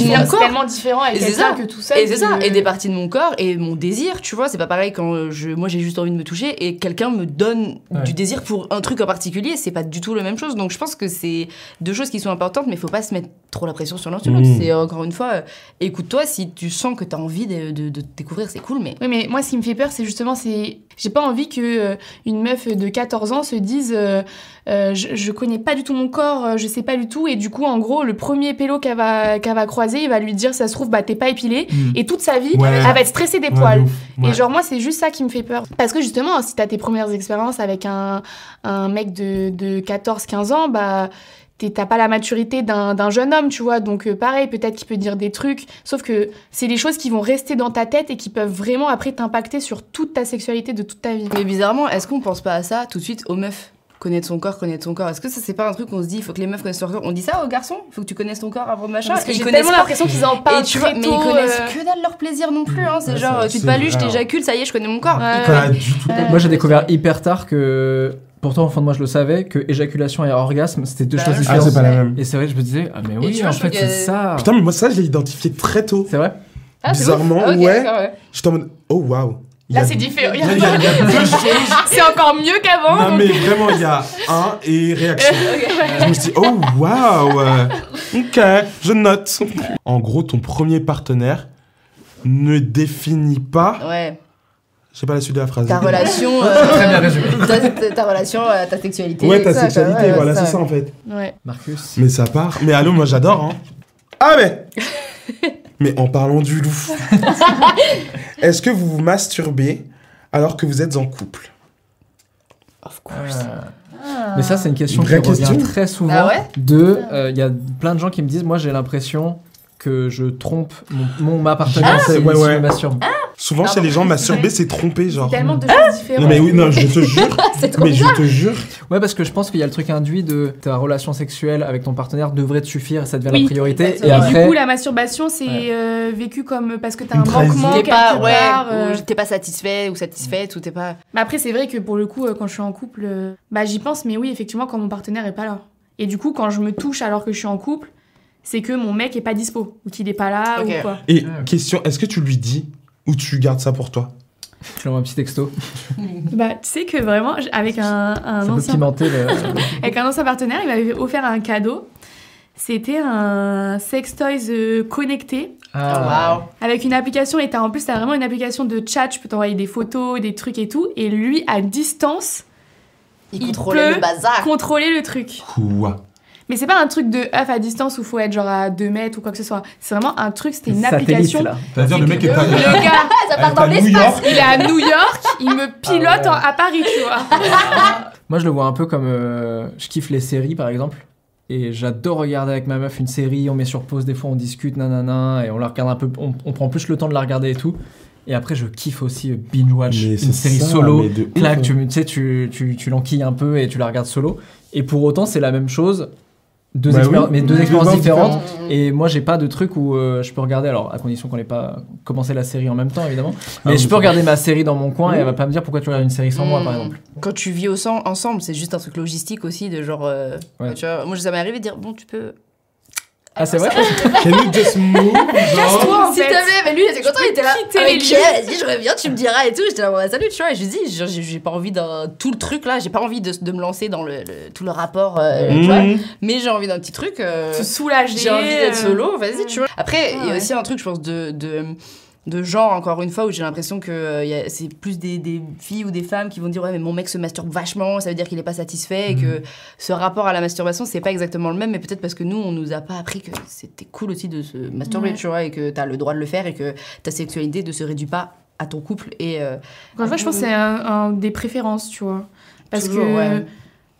c'est tellement différent avec quelqu'un ça. que tout seul. Et c'est ça, et des parties de mon corps et mon désir, tu vois, c'est pas pareil quand euh, je, moi j'ai juste envie de me toucher et quelqu'un me donne Ouais. du désir pour un truc en particulier, c'est pas du tout la même chose. Donc je pense que c'est deux choses qui sont importantes, mais faut pas se mettre trop la pression sur l'un sur l'autre. Mm. C'est euh, encore une fois, euh, écoute-toi si tu sens que t'as envie de, de, découvrir, c'est cool, mais Oui, mais moi, ce qui me fait peur, c'est justement, c'est. J'ai pas envie que euh, une meuf de 14 ans se dise euh, euh, je, je connais pas du tout mon corps, euh, je sais pas du tout, et du coup, en gros, le premier pélo qu'elle va, qu'elle va croiser, il va lui dire ça se trouve, bah t'es pas épilé, Mm. et toute sa vie, Ouais. elle va être stressée des Ouais, poils. Ouais. Et genre, moi, c'est juste ça qui me fait peur. Parce que justement, si t'as tes premières expériences avec un, un mec de, de 14-15 ans, bah. t'es- T'as pas la maturité d'un d'un jeune homme, tu vois. Donc, euh, pareil, peut-être qu'il peut dire des trucs. Sauf que c'est des choses qui vont rester dans ta tête et qui peuvent vraiment après t'impacter sur toute ta sexualité de toute ta vie. Mais bizarrement, est-ce qu'on pense pas à ça tout de suite aux meufs? Connaître son corps, connaître son corps. Est-ce que ça, c'est pas un truc qu'on se dit, il faut que les meufs connaissent leur corps? On dit ça aux garçons? Il faut que tu connaisses ton corps avant de machin? Parce que j'ai tellement l'impression qu'ils en parlent Et tu très vois, mais ils connaissent euh, que dalle leur plaisir non plus. Hein. C'est Ouais, genre, tu te baluches, t'éjacules, ça y est, je connais mon corps. Ouais. Pas du tout. Moi, j'ai découvert hyper tard que, pourtant, au fond de moi, je le savais, que éjaculation et orgasme, c'était deux Bah, choses. Ah, différentes. c'est pas la même. Et c'est vrai, je me disais, ah, mais oui, en je fait, que- c'est ça. Putain, mais moi, ça, je l'ai identifié très tôt. C'est vrai? Ah, c'est Bizarrement. Ah, ouais. d'accord, ouais. J'étais en mode, oh waouh. Là, c'est différent. C'est encore mieux qu'avant. Non, donc- mais vraiment, il y a un et réaction. Je me suis dit, oh waouh. euh, Ok, je note. En gros, ton premier partenaire ne définit pas. Ouais. Je sais pas la suite de la phrase. Ta relation. Très bien euh, résumé. ta, relation, euh, ta sexualité. Ouais, ta ça, sexualité, ouais, voilà, c'est ça en fait. Ouais. Marcus. Mais ça part. Mais allô, moi j'adore, hein. Ah, mais Mais en parlant du loup, est-ce que vous vous masturbez alors que vous êtes en couple? Of course. Ah. Mais ça, c'est une question Une qui vraie revient question. très souvent. Ah ouais? De, euh, il y a plein de gens qui me disent, moi, j'ai l'impression que je trompe mon, mon- ma partenaire Ah, ouais, ouais. je me masturbe. Souvent, chez les gens, masturber, c'est tromper, genre. Tellement de choses différentes. Non, mais oui, non, je te jure. Mais je te jure. Ouais, parce que je pense qu'il y a le truc induit de ta relation sexuelle avec ton partenaire devrait te suffire et ça devient Oui. la priorité. Et Exactement. Et après, du coup, la masturbation, c'est Ouais. euh, vécu comme parce que t'as un manquement T'es quelque pas, ouais, part. euh. ou t'es pas satisfait ou satisfaite ou t'es pas. Mais après, c'est vrai que pour le coup, euh, quand je suis en couple, bah j'y pense, mais oui, effectivement, quand mon partenaire est pas là. Et du coup, quand je me touche alors que je suis en couple, c'est que mon mec est pas dispo ou qu'il est pas là ou quoi. Et Ah. question, est-ce que tu lui dis ou tu gardes ça pour toi je lui envoie un petit texto. Bah, tu sais que vraiment, avec un, un ancien le. Avec un ancien partenaire, il m'avait offert un cadeau. C'était un sextoys euh, connecté Ah. waouh. avec une application et en plus t'as vraiment une application de chat, je peux t'envoyer des photos, des trucs et tout et lui à distance Il, Il contrôlait peut le bazar. contrôler le truc. Quoi? Mais c'est pas un truc de œuf à distance où faut être genre à 2 mètres ou quoi que ce soit. C'est vraiment un truc, c'était une Satellite, application. C'est-à-dire le mec est pas. Le gars, Ça part dans l'espace. Il est à New York, il me pilote Ah ouais. en- à Paris, tu vois. Moi, je le vois un peu comme. euh, je kiffe les séries, par exemple. Et j'adore regarder avec ma meuf une série, on met sur pause, des fois on discute, nanana, et on la regarde un peu, on, on prend plus le temps de la regarder et tout. Et après, je kiffe aussi euh, binge-watch Mais une série ça, solo. Clac, hein. tu, tu sais, tu, tu, tu l'enquilles un peu et tu la regardes solo. Et pour autant, c'est la même chose, deux Bah expéri- oui. mais deux Deux expériences différentes. différentes. Et moi, j'ai pas de truc où euh, je peux regarder, alors à condition qu'on n'ait pas commencé la série en même temps, évidemment. Mais Ah, je oui, peux regarder ma série dans mon coin et elle va pas me dire pourquoi tu regardes une série sans moi, par Mm. exemple. Quand tu vis au sang, ensemble, c'est juste un truc logistique aussi de genre. euh, Ouais. tu vois, moi, ça m'est arrivé de dire bon, tu peux. Ah, c'est vrai Can you just move genre? Toi, en S'il fait. te plaît, mais lui, il était content, il était là. Vas-y, je reviens, tu me diras et tout. J'étais là, ouais, salut, tu vois. Et je lui dis, j'ai pas envie d'un. Tout le truc là, j'ai pas envie de, de me lancer dans le, le- tout le rapport, euh, tu vois. Mmh. Mais j'ai envie d'un petit truc. euh, Se soulager. j'ai envie d'être euh, solo, vas-y, tu vois. Après, il y a ouais. aussi un truc, je pense, de. de de genre, encore une fois, où j'ai l'impression que euh, c'est plus des, des filles ou des femmes qui vont dire Ouais, mais mon mec se masturbe vachement, ça veut dire qu'il est pas satisfait, et que ce rapport à la masturbation, c'est pas exactement le même, mais peut-être parce que nous, on nous a pas appris que c'était cool aussi de se masturber, Ouais. tu vois, et que t'as le droit de le faire, et que ta sexualité ne se réduit pas à ton couple. Et euh, Encore une fois, je pense que c'est un, un des préférences, tu vois. Parce Toujours, que, ouais.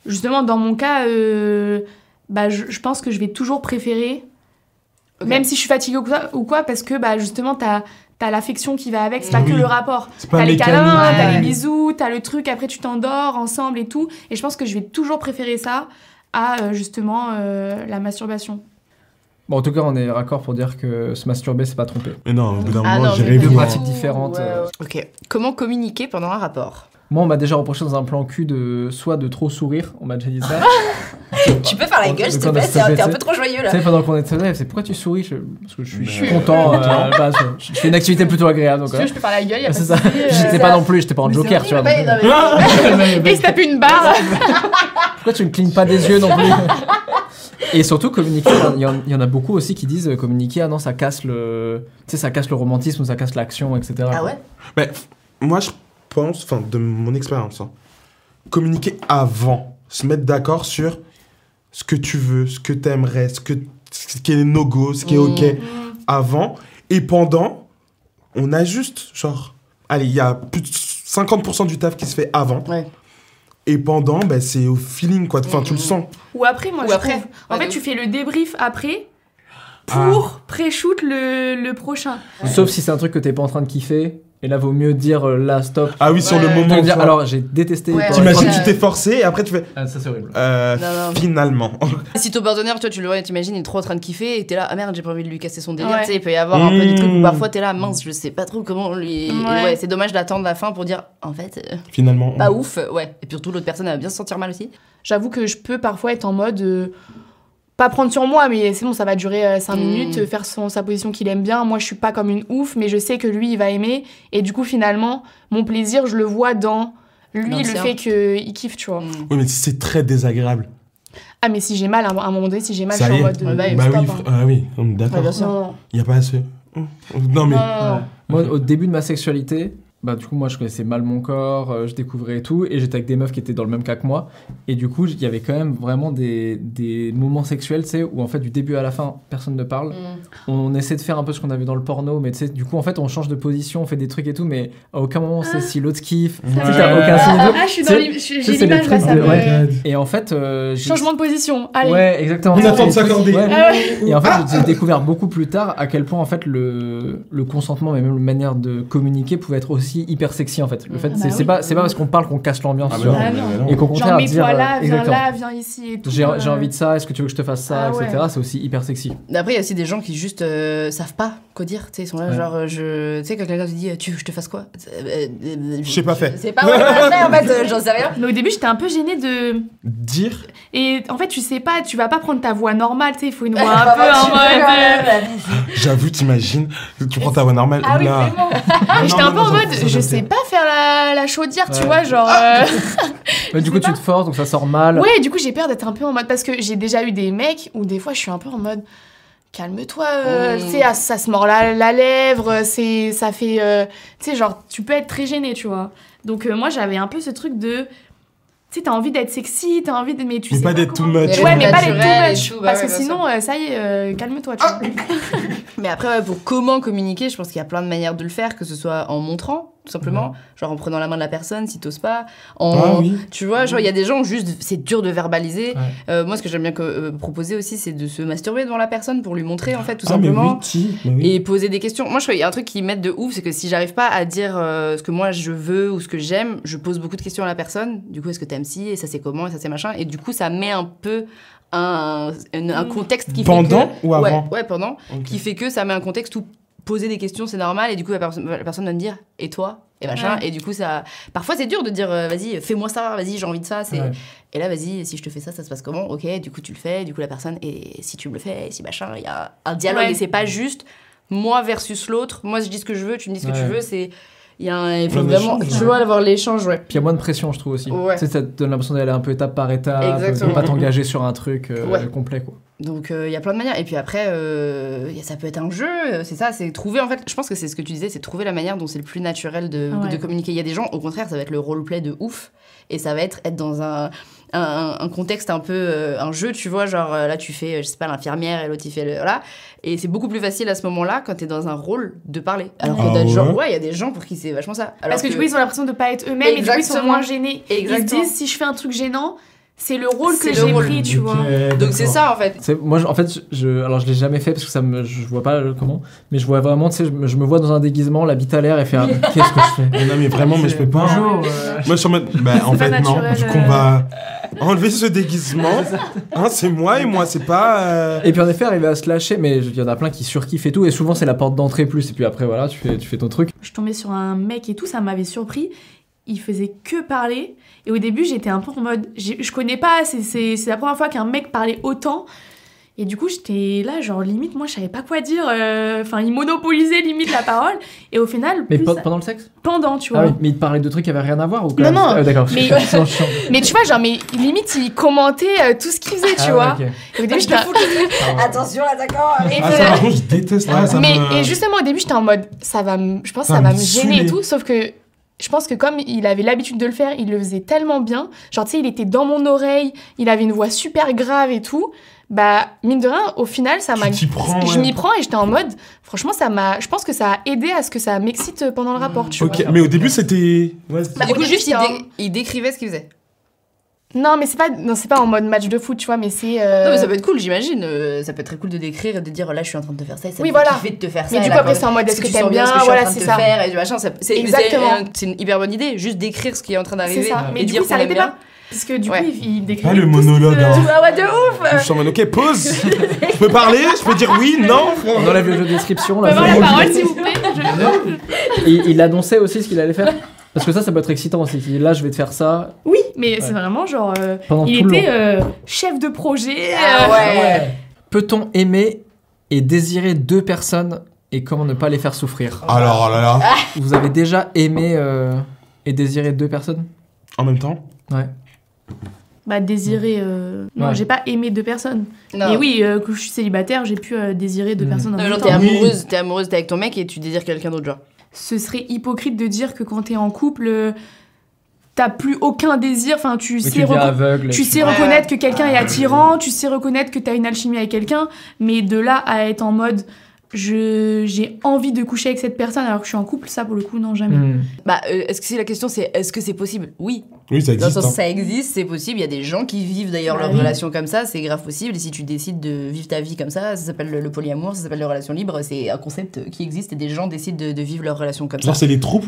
justement, dans mon cas, euh, bah, je, je pense que je vais toujours préférer, même si je suis fatiguée ou quoi, ou quoi parce que, bah, justement, t'as as, l'affection qui va avec, c'est pas Oui. que le rapport. Pas T'as les câlins, t'as Ouais. les bisous, t'as le truc, après tu t'endors ensemble et tout. Et je pense que je vais toujours préférer ça à, euh, justement, euh, la masturbation. Bon, en tout cas, on est raccord pour dire que se masturber, c'est pas tromper. Mais non, au bout d'un Ah moment, j'ai deux pas pratiques différentes, euh. Ok. Comment communiquer pendant un rapport? Moi, on m'a déjà reproché dans un plan cul de soit de trop sourire, on m'a déjà dit ça. Tu peux faire la gueule, s'il te plaît, t'es un tu peu trop joyeux Tu là. sais, pendant qu'on était là, c'est pourquoi tu souris? Je- Parce que je suis, content. euh, bah, je, je fais une activité plutôt agréable. Donc, Si tu veux, ouais. je peux faire la gueule, y a pas C'est ça. euh. J'étais pas non plus, j'étais pas en joker, tu vois. ouais, euh, Et il se tape une barre Pourquoi tu ne clignes pas des yeux non plus? Et surtout, communiquer, il y, en- il y en a beaucoup aussi qui disent euh, communiquer, ah non, ça casse le, tu sais, ça casse le romantisme ça casse l'action, etc. Ah ouais? Mais f- moi, je pense, enfin, de mon expérience, hein, communiquer avant, se mettre d'accord sur ce que tu veux, ce que tu aimerais, ce, que, ce qui est no-go, ce qui est Mm. OK avant. Et pendant, on ajuste. Genre, allez, il y a plus de 50% du taf qui se fait avant. Ouais. Et pendant, ben, c'est au feeling, quoi. Enfin, Mm, tu le mm. sens. Ou après, moi, Ou je après. trouve. En Ouais, fait, tu fais le débrief après Ah. pour pré-shoot le, le prochain. Sauf si c'est un truc que t'es pas en train de kiffer. Et là, vaut mieux dire euh, là, stop. Ah oui, sur le moment. dire, alors, j'ai détesté. Ouais, pendant- T'imagines, Ouais. tu t'es forcé et après tu fais. Ah, ça, c'est horrible. Euh, Non, non. finalement. Si ton partenaire, toi, tu le vois, t'imagines, il est trop en train de kiffer et t'es là, ah merde, j'ai pas envie de lui casser son délire. Ouais. Tu sais, il peut y avoir un peu des trucs où Mmh. parfois t'es là, mince, je sais pas trop comment lui. Ouais. Ouais, c'est dommage d'attendre la fin pour dire, en fait, euh, finalement. pas ouf. Ouais. Et puis surtout, l'autre personne elle va bien se sentir mal aussi. J'avoue que je peux parfois être en mode. euh, pas prendre sur moi, mais c'est bon, ça va durer 5 Mm. minutes, euh, faire son, sa position qu'il aime bien. Moi, je suis pas comme une ouf, mais je sais que lui, il va aimer. Et du coup, finalement, mon plaisir, je le vois dans lui, Dans le sien. fait qu'il kiffe, tu vois. Mm. Oui, mais c'est très désagréable. Ah, mais si j'ai mal, à un moment donné, si j'ai mal, je suis en mode. euh, Ouais, bah, Bah stop, oui, hein. ah oui, Ouais, d'accord. Il n'y a pas assez. Non, mais. non, non, non. Moi, au début de ma sexualité, bah, du coup, moi, je connaissais mal mon corps, euh, je découvrais et tout, et j'étais avec des meufs qui étaient dans le même cas que moi. Et du coup, il y avait quand même vraiment des, des moments sexuels, tu sais, où en fait, du début à la fin, personne ne parle. Mm. On essaie de faire un peu ce qu'on a vu dans le porno, mais tu sais, du coup, en fait, on change de position, on fait des trucs et tout, mais à aucun moment on sait si l'autre kiffe. T'as aucun signe et tout. Ah, je suis dans j'ai l'image là, ça de- ouais. Et en fait, euh, Changement de position, allez. Ouais, exactement. On attend de s'accorder. Ouais. Ah ouais. Et en fait, j'ai découvert beaucoup plus tard à quel point en fait le, le consentement, mais même la manière de communiquer pouvait être aussi hyper sexy en fait. Le fait, Ah c'est bah c'est oui. pas, c'est pas parce qu'on parle qu'on casse l'ambiance. Ah bah Ah. Et qu'au Genre, contraire, dire, mets-toi là, viens là, viens ici. J'ai euh. j'ai envie de ça, est-ce que tu veux que je te fasse ça, Ah ouais. etc. C'est aussi hyper sexy. Après, il y a aussi des gens qui juste euh, savent pas quoi dire. Tu sais, ils sont là, Ouais. genre, euh, je. Tu sais, quand quelqu'un te dit, tu veux que je te fasse quoi? Je sais pas faire. Je sais pas, ouais, en fait, j'en sais rien. Mais au début, j'étais un peu gênée de. Dire? Et en fait, tu sais pas, tu vas pas prendre ta voix normale, tu sais, il faut une voix un peu en tu- mode. J'avoue, t'imagines. Tu prends ta voix normale. Ah oui, J'étais un peu en mode, je sais pas faire la, la chaudière, tu vois, genre. euh, Mais du coup, tu te forces, donc ça sort mal. Ouais, du coup, j'ai peur d'être un peu en mode. Parce que j'ai déjà eu des mecs où des fois, je suis un peu en mode. Calme-toi, euh, Mm. tu sais, ah, ça se mord la, la lèvre, c'est, ça fait. euh, tu sais, genre, tu peux être très gêné, tu vois. Donc, euh, moi, j'avais un peu ce truc de. Tu sais, t'as envie d'être sexy, t'as envie de. Mais tu Mais sais pas d'être too much. Ouais, mais pas d'être too much. tout, bah parce ouais, que sinon, euh, ça y est, euh, calme-toi, tu vois. Mais après, ouais, pour comment communiquer, je pense qu'il y a plein de manières de le faire, que ce soit en montrant, tout simplement, genre en prenant la main de la personne si t'oses pas. En, Ah oui. Tu vois, genre il y a des gens où juste c'est dur de verbaliser. Ouais. Euh, moi, ce que j'aime bien co- euh, proposer aussi, c'est de se masturber devant la personne pour lui montrer en fait tout Ah, mais simplement. oui, si, mais oui. Et poser des questions. Moi, je trouve qu'il y a un truc qui m'aide de ouf, c'est que si j'arrive pas à dire euh, ce que moi je veux ou ce que j'aime, je pose beaucoup de questions à la personne. Du coup, est-ce que t'aimes ci? Et ça c'est comment? Et ça c'est machin. Et du coup, ça met un peu un, un, un contexte qui Pendant fait que... ou avant? Ouais, ouais, pendant. Qui fait que ça met un contexte où poser des questions c'est normal et du coup la, perso- la personne va me dire et toi et machin Ouais. et du coup ça parfois c'est dur de dire euh, vas-y fais-moi ça vas-y j'ai envie de ça Ouais. et là vas-y si je te fais ça ça se passe comment? Ok du coup tu le fais du coup la personne et si tu me le fais et si machin il y a un dialogue Ouais. et c'est pas juste moi versus l'autre moi je dis ce que je veux tu me dis ce que tu veux c'est il y a un, faut vraiment tu vois avoir l'échange ouais Puis il y a moins de pression, je trouve aussi. Ouais. Tu sais, ça te donne l'impression d'aller un peu étape par étape, Exactement. de pas t'engager sur un truc euh, Ouais. complet, quoi. Donc il y a plein de manières. Et puis après, euh, y a- ça peut être un jeu, euh, c'est ça, c'est trouver en fait, je pense que c'est ce que tu disais, c'est trouver la manière dont c'est le plus naturel de, Ouais. de communiquer. Il y a des gens, au contraire, ça va être le roleplay de ouf. Et ça va être être dans un, un, un contexte un peu, euh, un jeu, tu vois, genre euh, là tu fais, je sais pas, l'infirmière et l'autre il fait le. Voilà. Et c'est beaucoup plus facile à ce moment-là quand t'es dans un rôle de parler. Alors que Ah t'as des gens, ouais ouais, il y a des gens pour qui c'est vachement ça. Alors Parce que, du coup, ils ont l'impression de pas être eux-mêmes et du coup, ils sont Exactement. moins gênés. Ils se Exactement. disent, si je fais un truc gênant, c'est le rôle que j'ai pris, tu vois. Donc c'est ça en fait. C'est- Moi, je- en fait, je, alors je l'ai jamais fait parce que ça me, je vois pas comment, mais je vois vraiment, tu sais, je, me- je me vois dans un déguisement, la bite à l'air et faire qu'est-ce que je fais? Mais non, mais vraiment, mais je peux pas. Bonjour. euh, Moi, je suis en mode. Bah, en fait, non. naturel, Du coup, euh. on va enlever ce déguisement. Hein, c'est moi et moi, c'est pas. euh, Et puis en effet, arriver à se lâcher, mais il y en a plein qui surkiffent et tout, et souvent c'est la porte d'entrée plus, et puis après voilà, tu fais, tu fais ton truc. Je tombais sur un mec et tout, ça m'avait surpris. Il faisait que parler. Et au début, j'étais un peu en mode. Je connais pas, c'est- c'est c'est la première fois qu'un mec parlait autant. Et du coup, j'étais là, genre limite, moi, je savais pas quoi dire. euh, Enfin, il monopolisait limite la parole. Et au final, Mais plus pendant le sexe? Pendant, tu Ah vois. oui, mais il parlait de trucs qui avaient rien à voir ou Non, non, Ah d'accord. mais-. Mais tu vois, genre, mais limite, il commentait euh, tout ce qu'il faisait, tu Ah ouais, vois. Et au début, j'étais. Attention, attaquant. Et Ah, ça, par contre, je déteste. là, ça mais me- et justement au début j'étais en mode ça va me- je pense que Ça ça va me gêner et tout sauf que je pense que comme il avait l'habitude de le faire il le faisait tellement bien genre tu sais il était dans mon oreille il avait une voix super grave et tout bah mine de rien au final ça Tu m'a je ouais. m'y prends et j'étais en mode franchement ça m'a je pense que ça a aidé à ce que ça m'excite pendant le rapport tu Ok, vois mais au début, c'était. Ouais, Bah, Du au coup, début, juste, il, dé- il décrivait ce qu'il faisait. Non mais c'est pas non c'est pas en mode match de foot tu vois mais c'est euh, Non, mais ça peut être cool, j'imagine. euh, ça peut être très cool de décrire et de dire là, je suis en train de te faire ça. Et ça Oui, me fait voilà. kiffer de te faire ça. mais du et coup après c'est en mode est-ce que tu t'aimes bien ce que je voilà c'est ça faire et du machin. ça- C'est Exactement. c'est un- c'est une hyper bonne idée. Juste décrire ce qui est en train c'est d'arriver. ça et mais du dire coup ça qu'on aime arrêtait bien. pas parce que du Ouais. coup il, décrivait Ah, le monologue, hein. ah ouais de ouf Je suis en mode, ok, pause. je peux parler Je peux dire oui, non On enlève le jeu de description. On là, c'est la parole, s'il vous plaît Et il annonçait aussi ce qu'il allait faire. Parce que ça, ça peut être excitant aussi. Là, je vais te faire ça Oui, mais c'est vraiment genre. euh, pendant il tout le était long. euh, chef de projet. Ah euh, ouais. Peut-on aimer et désirer deux personnes et comment ne pas les faire souffrir Alors, oh là là. Vous avez déjà aimé euh, et désiré deux personnes? En même temps? Ouais. Bah, désirer. euh, Non, Ouais. j'ai pas aimé deux personnes. Non. Mais oui, euh, que je suis célibataire, j'ai pu euh, désirer deux Mm. personnes en Non, même genre, temps. t'es Oui. amoureuse, t'es amoureuse, t'es avec ton mec et tu désires quelqu'un d'autre, genre. Ce serait hypocrite de dire que quand t'es en couple, euh, t'as plus aucun désir. Enfin, tu sais, tu aveugle. sais reconnaître que quelqu'un est attirant, tu sais reconnaître que t'as une alchimie avec quelqu'un, mais de là à être en mode. Je, j'ai envie de coucher avec cette personne alors que je suis en couple, ça pour le coup, non, jamais. Hmm. Bah, euh, est-ce que si la question c'est est-ce que c'est possible? Oui. Oui, ça Dans le existe. sens, hein. ça existe, c'est possible. Il y a des gens qui vivent d'ailleurs Bah leur relation comme ça, c'est grave possible. Et si tu décides de vivre ta vie comme ça, ça s'appelle le, le polyamour, ça s'appelle les relations libres. C'est un concept qui existe et des gens décident de, de vivre leur relation comme Genre, ça. c'est les troupes?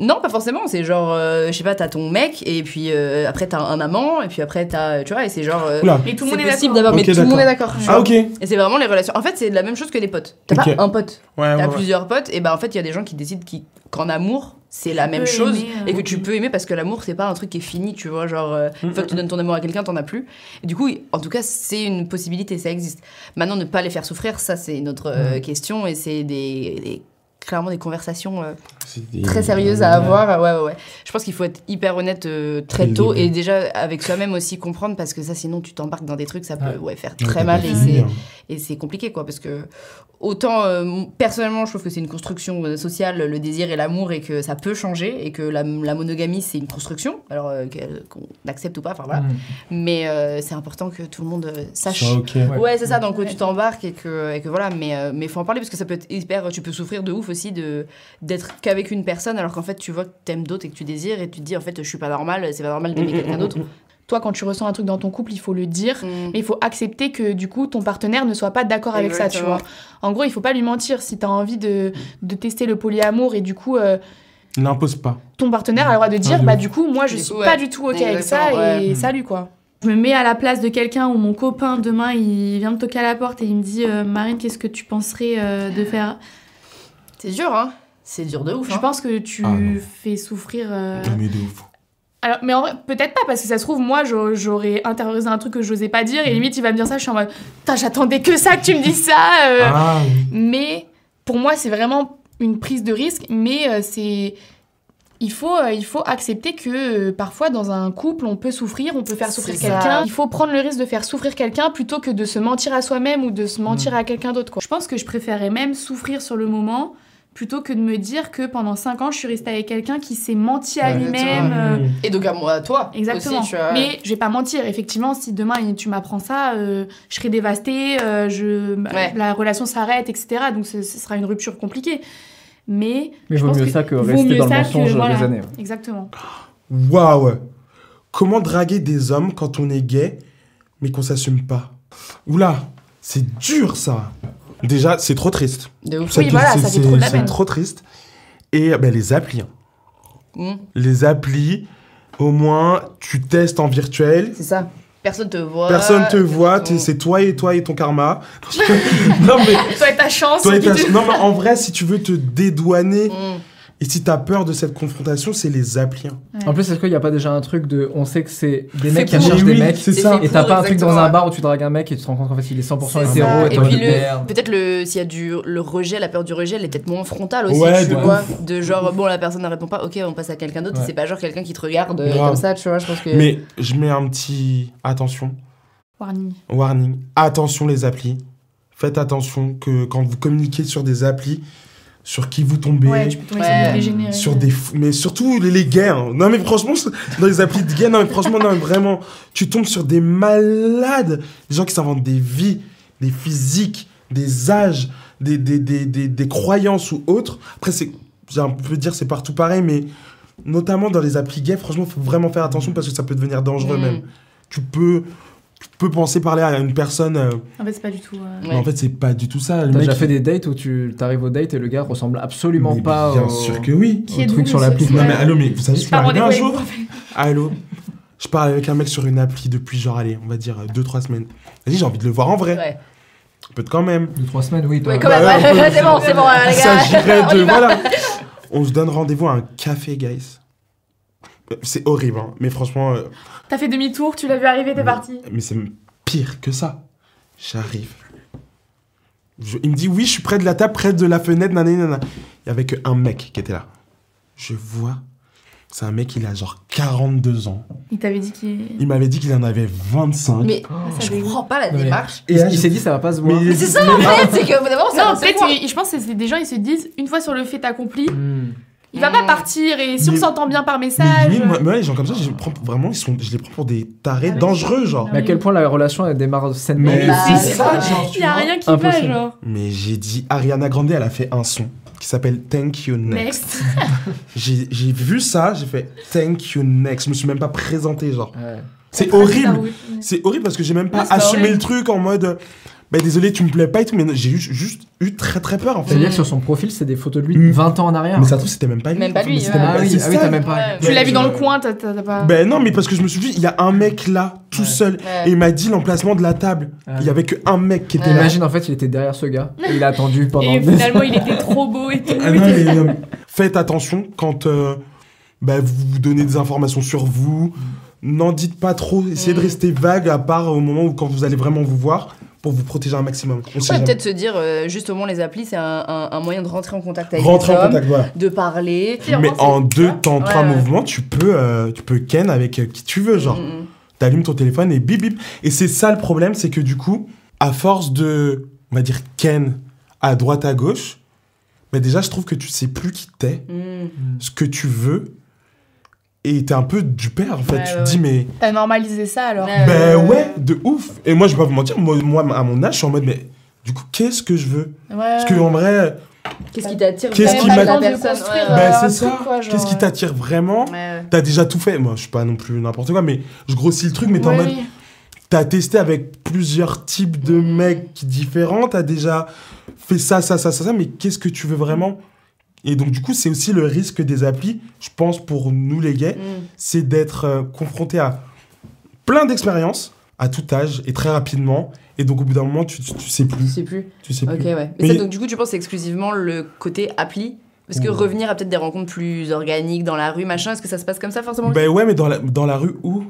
Non, pas forcément. C'est genre, euh, je sais pas, t'as ton mec et puis euh, après t'as un amant et puis après t'as, tu vois, et c'est genre. euh, Oula. Mais tout le c'est monde est possible d'accord. d'avoir, mais tout le monde est d'accord. Ah, ok. Et c'est vraiment les relations. En fait, c'est la même chose que les potes. T'as Ok. pas un pote, ouais, t'as ouais. plusieurs potes. Et ben en fait, il y a des gens qui décident qui- qu'en amour, c'est la même peux chose aimer, euh, et que tu peux aimer parce que l'amour, c'est pas un truc qui est fini, tu vois. Genre, euh, une fois que tu donnes ton amour à quelqu'un, t'en as plus. Et du coup, en tout cas, c'est une possibilité, ça existe. Maintenant, ne pas les faire souffrir, ça, c'est une autre euh, question et c'est des, des- clairement des conversations euh, très sérieuses à avoir. Ouais, ouais, ouais. Je pense qu'il faut être hyper honnête euh, très tôt et déjà avec soi-même aussi comprendre parce que ça, sinon, tu t'embarques dans des trucs, ça peut Ouais. faire très mal hein. et c'est compliqué quoi parce que autant euh, personnellement je trouve que c'est une construction euh, sociale le désir et l'amour et que ça peut changer et que la, la monogamie c'est une construction alors euh, qu'elle- qu'on accepte ou pas enfin voilà Hmm. mais euh, c'est important que tout le monde sache Ça, ok. Ouais. Ouais, c'est ça, donc Ouais. tu t'embarques et que, et que voilà, mais euh, mais faut en parler parce que ça peut être hyper. Tu peux souffrir de ouf aussi de d'être qu'avec une personne alors qu'en fait tu vois que t'aimes d'autres et que tu désires et tu te dis en fait je suis pas normal, c'est pas normal d'aimer quelqu'un d'autre. Toi, quand tu ressens un truc dans ton couple, il faut le dire. Mm. Mais il faut accepter que du coup ton partenaire ne soit pas d'accord avec ça, tu vois. En gros, il faut pas lui mentir. Si tu as envie de, de tester le polyamour et du coup euh, N'impose pas. ton partenaire a le droit de dire Ah, de bah du coup moi je Du suis coup, ouais. pas du tout ok avec ça et ouais. salut quoi. Je me mets à la place de quelqu'un ou mon copain demain il vient me toquer à la porte et il me dit euh, Marine qu'est-ce que tu penserais euh, de faire? C'est dur, hein C'est dur de ouf. Je hein. pense que tu Ah, fais souffrir. euh, Non, mais de ouf. Alors, mais en vrai, peut-être pas, parce que ça se trouve, moi, j'au- j'aurais intériorisé un truc que j'osais pas dire, et limite, il va me dire ça, je suis en mode, putain, j'attendais que ça, que tu me dises ça. euh. Ah, Mais pour moi, c'est vraiment une prise de risque, mais euh, c'est. il faut, euh, il faut accepter que euh, parfois dans un couple, on peut souffrir, on peut faire souffrir quelqu'un. Il faut prendre le risque de faire souffrir quelqu'un plutôt que de se mentir à soi-même ou de se mentir à quelqu'un d'autre. quoi. Je pense que je préférais même souffrir sur le moment plutôt que de me dire que pendant 5 ans, je suis restée avec quelqu'un qui s'est menti à lui-même. euh, Et donc à moi, à toi. Exactement. Aussi, tu vois. Mais je vais pas mentir. Effectivement, si demain tu m'apprends ça, euh, je serai dévastée, euh, je, Ouais. la relation s'arrête, etc. Donc ce, ce sera une rupture compliquée. Mais, Mais je vaut pense mieux que ça que rester dans le mensonge que- voilà. des années. ouais. Exactement. Waouh Comment draguer des hommes quand on est gay, mais qu'on s'assume pas? Oula, c'est dur ça Déjà, c'est trop triste. De ouf. Oui, voilà, c'est- ça fait c'est- trop de la C'est trop triste. Et ben, les applis. hein. Mm. Les applis, au moins, tu testes en virtuel. C'est ça. Personne te voit. Personne te voit, t'es- c'est toi et toi et ton karma. non mais, Toi et ta chance. toi et ta- tu- non mais en vrai, si tu veux te dédouaner Mm. Et si t'as peur de cette confrontation, c'est les applis. Ouais. En plus, est-ce qu'il n'y a pas déjà un truc de. On sait que c'est des mecs qui Mais des mecs. c'est ça. Et t'as pas un truc dans un bar où tu dragues un mec et tu te rends compte qu'en fait il est 100% C'est hétéro ça. et puis le, peut-être le, s'il y a du le rejet, la peur du rejet, elle est peut-être moins frontale aussi, Ouais, tu de vois. De genre, bon, la personne ne répond pas, ok, on passe à quelqu'un d'autre. Ouais. C'est pas genre quelqu'un qui te regarde euh, comme ça, tu vois. Je pense que. Mais je mets un petit attention. Warning. Warning. Attention les applis. Faites attention que quand vous communiquez sur des applis, sur qui vous tombez, Ouais, tu peux tomber Ouais. sur des sur des mais surtout les, les gays. hein. Non mais franchement, dans les applis de gays, non mais franchement, non mais vraiment, tu tombes sur des malades, des gens qui s'inventent des vies, des physiques, des âges, des, des, des, des, des croyances ou autres. Après, c'est, j'ai un peu dire c'est partout pareil, mais notamment dans les applis gays, franchement, faut vraiment faire attention parce que ça peut devenir dangereux Mm. même. Tu peux, peux penser parler à une personne, euh, En fait, c'est pas du tout. euh, Ouais. en fait, c'est pas du tout ça. Le T'as mec, déjà fait des dates où tu t'arrives au date et le gars ressemble absolument mais pas Bien au... sûr que oui. Qui au êtes-vous, truc sur l'appli. Non mais allô, mais vous savez ce Je qui m'est arrivé un jour vous. Allô Je parle avec un mec sur une appli depuis genre, allez, on va dire 2-3 semaines. Vas-y, j'ai envie de le voir en vrai. Ouais. Peut-être quand même. Deux, trois semaines, oui. toi. Ouais, quand Bah même. ouais, peut- c'est bon, c'est bon, Il les gars. s'agirait On y de. va. Voilà. On se donne rendez-vous à un café, guys. C'est horrible, hein. mais franchement, euh, T'as fait demi-tour, tu l'as vu arriver, t'es parti. mais c'est pire que ça. J'arrive. Je- il me dit oui, je suis près de la table, près de la fenêtre, nanana. nanana. Il y avait que un mec qui était là. Je vois, c'est un mec, il a genre 42 ans. Il t'avait dit qu'il. Il m'avait dit qu'il en avait 25. Mais ça je comprends pas la démarche. Il, là, il je- s'est dit ça va pas se voir. Mais c'est ça en fait, c'est que d'abord, ça Non, va se peut-être, voir. il- je pense que c'est des gens, ils se disent, une fois sur le fait accompli, Hmm. Il va pas Mm. partir. Et si on Mais- s'entend bien par Mais message. limite, moi, moi, les gens comme ça, je les prends vraiment, ils sont, je les prends pour des tarés Ah dangereux, genre. Mais à quel point la relation elle démarre sainement Mais Bah, c'est ça, genre. Il y a rien qui Impossible. va, genre. Mais j'ai dit, Ariana Grande, elle a fait un son qui s'appelle Thank You Next. Next. J'ai j'ai vu ça, j'ai fait Thank You Next. Je me suis même pas présenté, genre. Ouais. C'est horrible. C'est horrible parce que j'ai même pas Ouais, assumé horrible. le truc en mode. Bah désolé, tu me plais pas et tout, mais j'ai eu, juste eu très très peur en fait. C'est-à-dire que sur son profil, c'est des photos de lui Mm. 20 ans en arrière. Mais ça trouve, c'était même pas lui. Même pas lui, ouais. Ah pas- oui, c'est ah oui, ça. t'as même pas. Ouais. Tu l'as vu dans le coin, t'as pas. Ben non, mais parce que je me suis dit, il y a un mec là, tout Ouais. seul, Ouais. et il m'a dit l'emplacement de la table. Ah Il y avait que un mec qui était Ouais. là. Imagine en fait, il était derrière ce gars et il a attendu pendant Et finalement, il était trop beau et tout. Ah non, mais, euh, faites attention quand euh, bah, vous vous donnez des informations sur vous. N'en dites pas trop. Essayez de Mm. rester vague à part au moment où quand vous allez vraiment vous voir pour vous protéger un maximum. On sait Ouais, jamais. peut-être se dire, euh, justement, les applis, c'est un, un- un moyen de rentrer en contact avec Rentrer les en hommes, contact, voilà. de parler. Mais en deux temps, Ouais, trois ouais. mouvements, tu peux, euh, tu peux ken avec euh, qui tu veux, genre. Mm, mm. T'allumes ton téléphone et bip bip. Et c'est ça le problème, c'est que du coup, à force de, on va dire, ken à droite à gauche, bah déjà, je trouve que tu sais plus qui t'es, Mm. ce que tu veux, et t'es un peu du père, en fait. Ouais, tu ouais, te dis, mais. T'as normalisé ça alors. Ben ouais, de ouf. Et moi, je vais pas vous mentir, moi, moi, à mon âge, je suis en mode, mais du coup, qu'est-ce que je veux? Ouais. Parce que en vrai, Qu'est-ce qui t'attire Qu'est-ce vraiment qui chez m'a- la Pas le temps de personne construire, ouais, euh, ben c'est ça. Qu'est-ce qui t'attire vraiment? Ouais, ouais. T'as déjà tout fait. Moi, je suis pas non plus n'importe quoi, mais je grossis le truc, mais t'es en mode, t'as testé avec plusieurs types de Mhm. mecs différents, t'as déjà fait ça, ça, ça, ça, ça, mais qu'est-ce que tu veux vraiment? Et donc, du coup, c'est aussi le risque des applis, je pense, pour nous les gays, Mm. c'est d'être euh, confronté à plein d'expériences, à tout âge, et très rapidement. Et donc, au bout d'un moment, tu, tu, tu sais plus. sais plus. Tu sais Ok, plus. ouais. Mais, Mais- ça, donc, du coup, tu penses exclusivement le côté appli Parce que Ouais. revenir à peut-être des rencontres plus organiques dans la rue, machin, est-ce que ça se passe comme ça forcément Ben ouais, mais dans la, dans la rue où?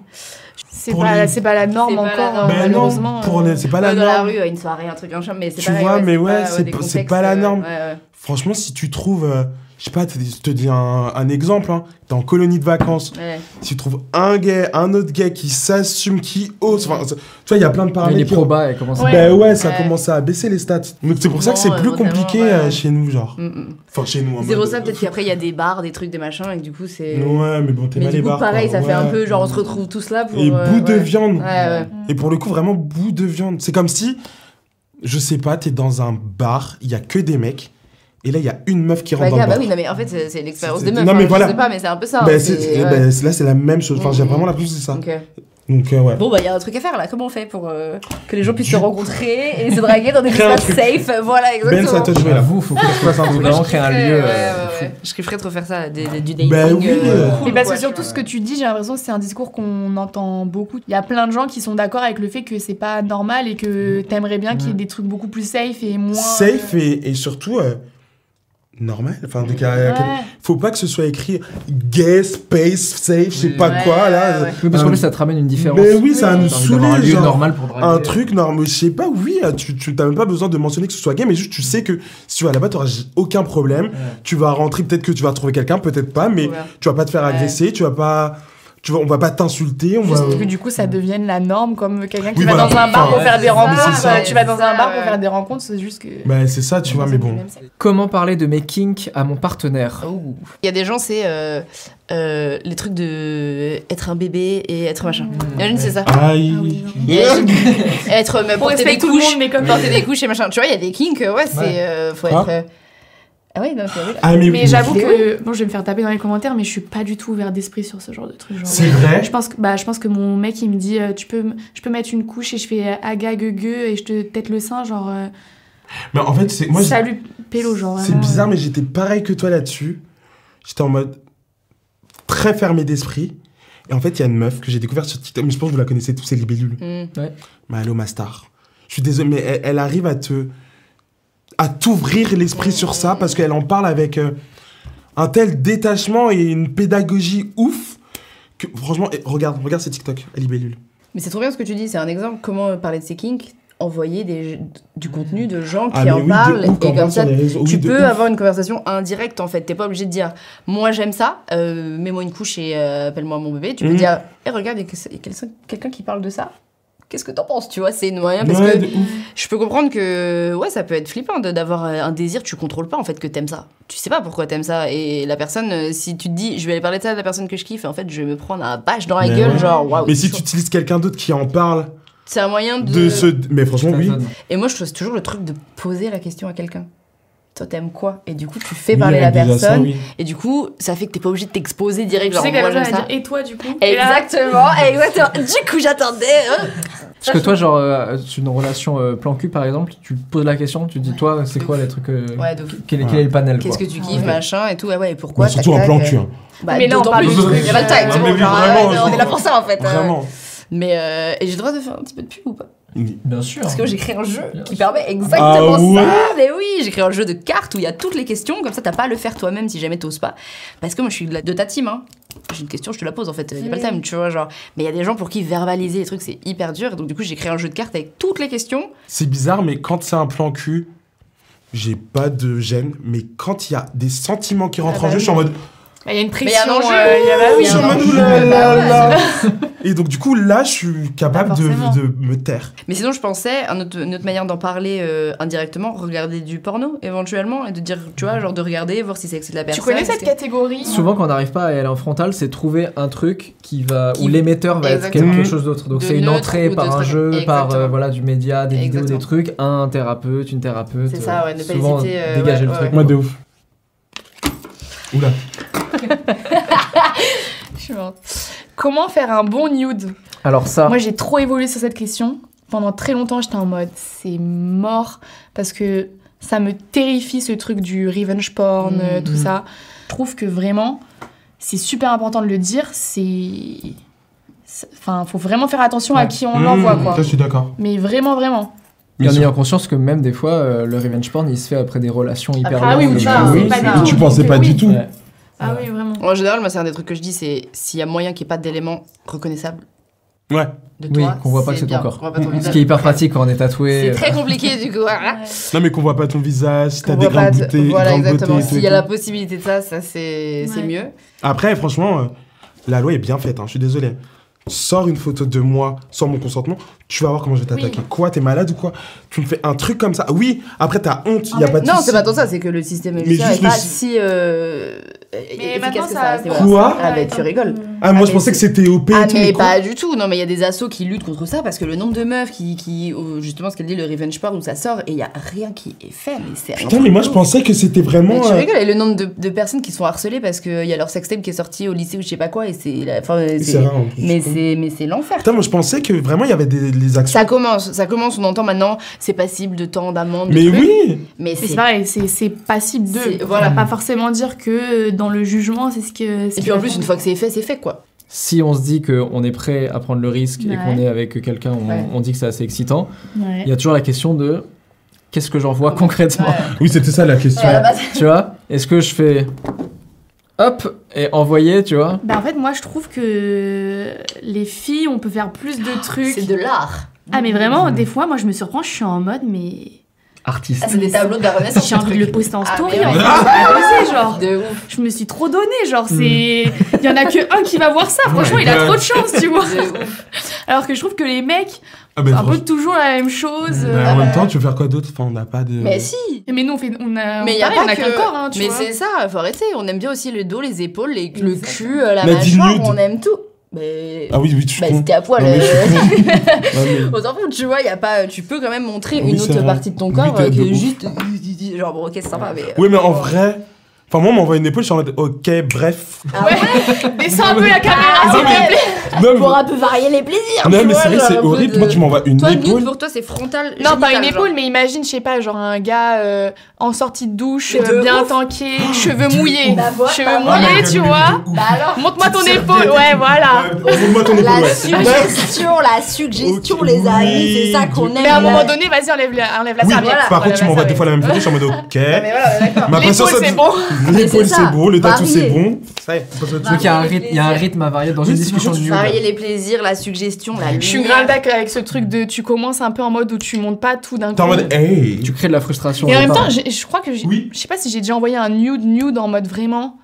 C'est pas, les- c'est pas la norme pas la encore, norme. euh, Ben non, malheureusement. pour euh. les- c'est pas la Ouais, dans la norme. rue, une soirée, un truc, un champ, mais c'est Tu pareil, vois, mais ouais, pas, c'est pas- pas la euh, norme. Franchement, si tu trouves. euh, je sais pas, je te dis un, un exemple, hein. T'es en colonie de vacances. Ouais. Si tu trouves un gay, un autre gay qui s'assume, qui ose, enfin, tu vois, il y a plein de Mais paramètres. les probas, elles commencent à- Ouais. Ben ouais, ça Ouais. commencé à baisser les stats. Donc c'est pour ça que c'est plus euh, compliqué ouais. euh, chez nous, genre. Mm, mm. Enfin, chez nous. en C'est pour ça peut-être qu'après il y a des bars, des trucs, des machins, et que du coup c'est. Ouais, mais bon, t'es Mais mal du les coup, bars. pareil, quoi. ça fait un peu genre on se retrouve tous là pour. Et euh, bout de viande. Ouais, ouais. Et pour le coup, vraiment bout de viande. C'est comme si, je sais pas, t'es dans un bar, il y a que des mecs, et là, il y a une meuf qui Bah, rentre dans gars, le bah bar. oui, non, mais en fait, c'est l'expérience des meufs. non, hein, mais je voilà. sais pas, mais c'est un peu ça. hein, Ben, c'est- c'est- ouais. ben, là, c'est la même chose. Enfin, j'ai Mhm. vraiment l'impression que c'est ça. Ok. Donc, euh, ouais. Bon, bah, il y a un truc à faire là. Comment on fait pour euh, que les gens puissent Du se rencontrer et se draguer dans des un espaces safe? Voilà, Ben, exactement. toi de jouer Bah, là. vous, faut que faut faut vraiment créer un lieu. Euh. Je kifferais trop faire ça, des- des- du dating. Ben oui, euh. cool, Mais parce que surtout ce que tu dis, j'ai l'impression que c'est un discours qu'on entend beaucoup. Il y a plein de gens qui sont d'accord avec le fait que c'est pas normal et que t'aimerais bien qu'il y ait des trucs beaucoup plus safe et moins. Safe et, et surtout euh, normal. Enfin, en tout cas, Ouais. faut pas que ce soit écrit gay, space, safe, je sais pas Ouais, quoi là. ouais. Oui, parce qu'en Un- plus, ça te ramène une différence. Mais oui, ça va nous d'avoir un lieu genre, normal pour draguer. Un truc normal, je sais pas, oui, là, tu, tu t'as même pas besoin de mentionner que ce soit gay, mais juste tu sais que si tu vas là-bas, t'auras aucun problème. Tu vas rentrer, peut-être que tu vas trouver quelqu'un, peut-être pas, mais Ouais. tu vas pas te faire Ouais. agresser, tu vas pas. Tu vas, on va pas t'insulter, on Juste va. que du coup ça devienne la norme comme quelqu'un qui Oui, va voilà. dans un bar Enfin, pour faire des rencontres. ça. euh, Tu vas dans un bar pour faire des rencontres, c'est juste que. Bah, c'est ça, tu vois, mais bon. Comment parler de mes kinks à mon partenaire Ouh. Il y a des gens, c'est euh, euh, les trucs de être un bébé et être machin. Imagine, c'est ça. Aïe. être me On porter des couches, monde, mais comme porter des couches et machin. Tu vois, il y a des kinks, euh, ouais, c'est euh, faut Quoi être. Euh, Ah ouais, non, c'est vrai. Ah, mais, Mais j'avoue que bon, je vais me faire taper dans les commentaires, mais je suis pas du tout ouvert d'esprit sur ce genre de truc. C'est vrai Je pense que bah je pense que mon mec il me dit euh, tu peux je peux mettre une couche et je fais aga gueux gueux et je te tête le sein genre euh, Mais en fait, c'est. Moi, salut pélo genre. C'est bizarre, euh. mais j'étais pareil que toi là-dessus. J'étais en mode très fermé d'esprit. Et en fait, il y a une meuf que j'ai découverte sur TikTok, mais je pense que vous la connaissez tous, c'est Libellule. Mm. Mais allô, ma star. Je suis désolé, mais elle, elle arrive à te. À t'ouvrir l'esprit sur ça parce qu'elle en parle avec euh, un tel détachement et une pédagogie ouf que franchement, eh, regarde, regarde ces TikTok, elle Libellule. Mais c'est trop bien ce que tu dis, c'est un exemple. Comment euh, parler de ces kinks Envoyer des, du contenu de gens qui Ah, mais en oui, parlent ouf, et comme ça réseaux, tu oui, peux ouf. avoir une conversation indirecte en fait t'es pas obligé de dire moi j'aime ça euh, mets-moi une couche et euh, appelle-moi mon bébé tu peux Mhm. dire Eh, regarde il y a quelqu'un qui parle de ça qu'est-ce que t'en penses tu vois c'est une moyen parce Ouais, que je peux comprendre que ouais ça peut être flippant de- d'avoir euh, un désir tu contrôles pas en fait que t'aimes ça tu sais pas pourquoi t'aimes ça et la personne euh, si tu te dis je vais aller parler de ça à la personne que je kiffe et en fait je vais me prendre un bâche dans la Mais gueule ouais. genre waouh Mais si tu utilises quelqu'un d'autre qui en parle c'est un moyen de, de ce. Mais franchement, oui. et moi je trouve c'est toujours le truc de poser la question à quelqu'un toi t'aimes quoi et du coup tu fais Oui, parler la ça, personne oui. et du coup ça fait que t'es pas obligé de t'exposer direct Tu genre sais que la moi personne j'aime va ça dire et toi du coup Et là, exactement exactement du coup j'attendais hein. Parce que toi, genre, euh, une relation euh, plan cul, par exemple, tu poses la question, tu dis, toi, c'est quoi les trucs. euh, ouais quel, est- quel est le panel qu'est-ce que tu kiffes Ok. machin et tout ouais ouais et pourquoi surtout en plan tac, cul. euh, hein. bah, Mais là, on parle plus, de trucs- y a pas le time c'est bon on est là pour ça en fait euh. Vraiment. mais euh, et j'ai le droit de faire un petit peu de pub ou pas? Bien sûr. Parce que j'ai créé un jeu Bien qui sûr. permet exactement Ah ouais ça. Mais oui, j'ai créé un jeu de cartes où il y a toutes les questions. Comme ça, t'as pas à le faire toi-même si jamais t'oses pas. Parce que moi, je suis de, ta team. Hein. J'ai une question, je te la pose en fait. Il a pas le time, tu vois. Genre. Mais il y a des gens pour qui verbaliser les trucs, c'est hyper dur. Donc, du coup, j'ai créé un jeu de cartes avec toutes les questions. C'est bizarre, mais quand c'est un plan cul, j'ai pas de gêne. Mais quand il y a des sentiments qui rentrent Ah en bah jeu, je suis en mode. Bah, il y a une Mais il y a un pression. enjeu. euh, il y a- oui, Il y a je un enjeu. Et donc, du coup, là, je suis capable de, me taire. Mais sinon, je pensais, un autre- une autre manière d'en parler euh, indirectement, regarder du porno éventuellement. Et de dire, tu vois, genre de regarder, voir si c'est excité de la Tu personne. connais cette que- catégorie Souvent, quand on n'arrive pas à aller en frontal, c'est trouver un truc qui va Qui- où l'émetteur va être quelque chose d'autre. Donc c'est une entrée par un jeu, par euh, voilà du média, des vidéos, des trucs, un thérapeute, une thérapeute. C'est ça, ouais, ne pas hésiter, euh, dégager le truc. Moi, de ouf. Oula. Je suis morte. Comment faire un bon nude? Alors ça, Moi, j'ai trop évolué sur cette question. Pendant très longtemps, j'étais en mode c'est mort parce que ça me terrifie ce truc du revenge porn, euh, tout ça. Je trouve que vraiment, c'est super important de le dire. C'est. Enfin, faut vraiment faire attention à qui on l'envoie, quoi. Ça, je suis d'accord. Mais vraiment, vraiment. et en ayant conscience que même des fois, euh, le revenge porn, il se fait après des relations hyper Ah oui, ça, pas tu tout. pensais pas du tout. Ouais. Ah oui, vraiment. En général, moi, c'est un des trucs que je dis, c'est s'il y a moyen qu'il n'y ait pas d'éléments reconnaissables, Ouais. de Oui, toi. qu'on voit pas que c'est ton corps. Ce qui est hyper pratique quand on est tatoué. C'est très compliqué du coup. Voilà. Non, mais qu'on voit pas ton visage, si t'as Qu'on des voit pas grandes de- beautés, Voilà, exactement. S'il y a la possibilité de ça, ça c'est c'est Ouais. mieux. Après, franchement, euh, la loi est bien faite, hein, je suis désolé. Sors une photo de moi sans mon consentement, tu vas voir comment je vais t'attaquer. Quoi, t'es malade ou quoi? Tu me fais un truc comme ça? Oui, après t'as honte, il y a pas de Non, c'est pas tant ça, c'est que le système Mais judiciaire juste est le pas sy- si euh, Mais efficace maintenant, que ça. Quoi? Ah, bah, tu rigoles. Ah, moi Ah, je mais pensais que c'était OP et Ah tout. mais pas du tout, non mais il y a des assos qui luttent contre ça parce que le nombre de meufs qui, qui euh, justement ce qu'elle dit le revenge porn où ça sort et il y a rien qui est fait mais c'est Putain, mais moi je pensais que c'était Mais vraiment. tu euh, rigoles, et le nombre de, de personnes qui se font harceler parce qu'il y a leur sextape qui est sorti au lycée ou je sais pas quoi et c'est mais c'est mais c'est l'enfer. Putain, moi je pensais que vraiment il y avait des les actions. Ça commence, ça commence, on entend maintenant, c'est passible de temps d'amende. de Mais trucs, oui Mais c'est pareil, c'est c'est passible de. Voilà. pas forcément dire que euh, dans le jugement, c'est ce que. ce Et puis en plus, une fois que c'est fait, c'est fait quoi. Si on se dit qu'on est prêt à prendre le risque et qu'on est avec quelqu'un, on, Ouais. on dit que c'est assez excitant, Ouais. il y a toujours la question de qu'est-ce que j'envoie concrètement? Oui, c'était ça la question. Tu vois Est-ce que je fais hop et envoyer, tu vois Bah en fait, moi je trouve que les filles, on peut faire plus de trucs. c'est de l'art. Ah mais vraiment, des fois, moi je me surprends, je suis en mode, mais Artiste. Ah, c'est des tableaux de la Renaissance. j'ai envie de le poster en Ah, story. mais en ouais. fait. C'est pas possible, genre. De ouf. Je me suis trop donné, genre c'est, il y en a que un qui va voir ça. Franchement, il a trop de chance, tu vois. De ouf. Alors que je trouve que les mecs, Ah, c'est ben, un peu toujours la même chose. Mais euh, en même temps, tu veux faire quoi d'autre? Enfin, on n'a pas de. Mais si. Mais nous, on fait, on a, Mais il y pareil, a on pas que... qu'un corps, hein, tu Mais c'est ça, faut arrêter. On aime bien aussi le dos, les épaules, les- le cul, euh, la mâchoire, on aime tout. Mais... Ah oui, oui, tu Bah, con. c'était à poil. Euh. On s'en fout, tu vois, y a pas, tu peux quand même montrer Oui, une autre vrai. partie de ton corps que juste. Genre, bon, ok, c'est sympa, mais. Oui, mais en vrai. Enfin, moi, on m'envoie une épaule, je suis en mode, ok, bref. Ah ouais, Descends un peu la caméra, Ah s'il te plaît. Non, mais, Pour un peu varier les plaisirs. non, mais c'est vrai, c'est horrible. de- Moi, tu m'envoies une Toi, épaule. pour toi, c'est frontal. Non, pas une épaule, genre. mais imagine, je sais pas, genre un gars euh, en sortie de douche, euh, bien tanké, cheveux mouillés. Bah, cheveux Ah, mouillés, tu vois. Bah. Montre-moi ton épaule, ouais, voilà. Montre-moi ton épaule, La ouais. suggestion, la suggestion, les amis, c'est ça qu'on aime. Mais à un moment donné, vas-y, enlève la, enlève la Oui, serviette. par contre, tu m'envoies des serviette. fois la même photo, je suis en mode, ok. Ah, sur ça, c'est bon. L'épaule, c'est bon, le tatou, c'est bon. Donc il y, a un rythme, à varier dans une discussion de. Varier les plaisirs, la suggestion, la lumière. Je suis grave d'accord avec ce truc de tu commences un peu en mode où tu montes pas tout d'un coup. T'es en mode, hey. Tu crées de la frustration. Et en même temps, je crois que Oui. je sais pas si j'ai déjà envoyé un nude nude en mode vraiment.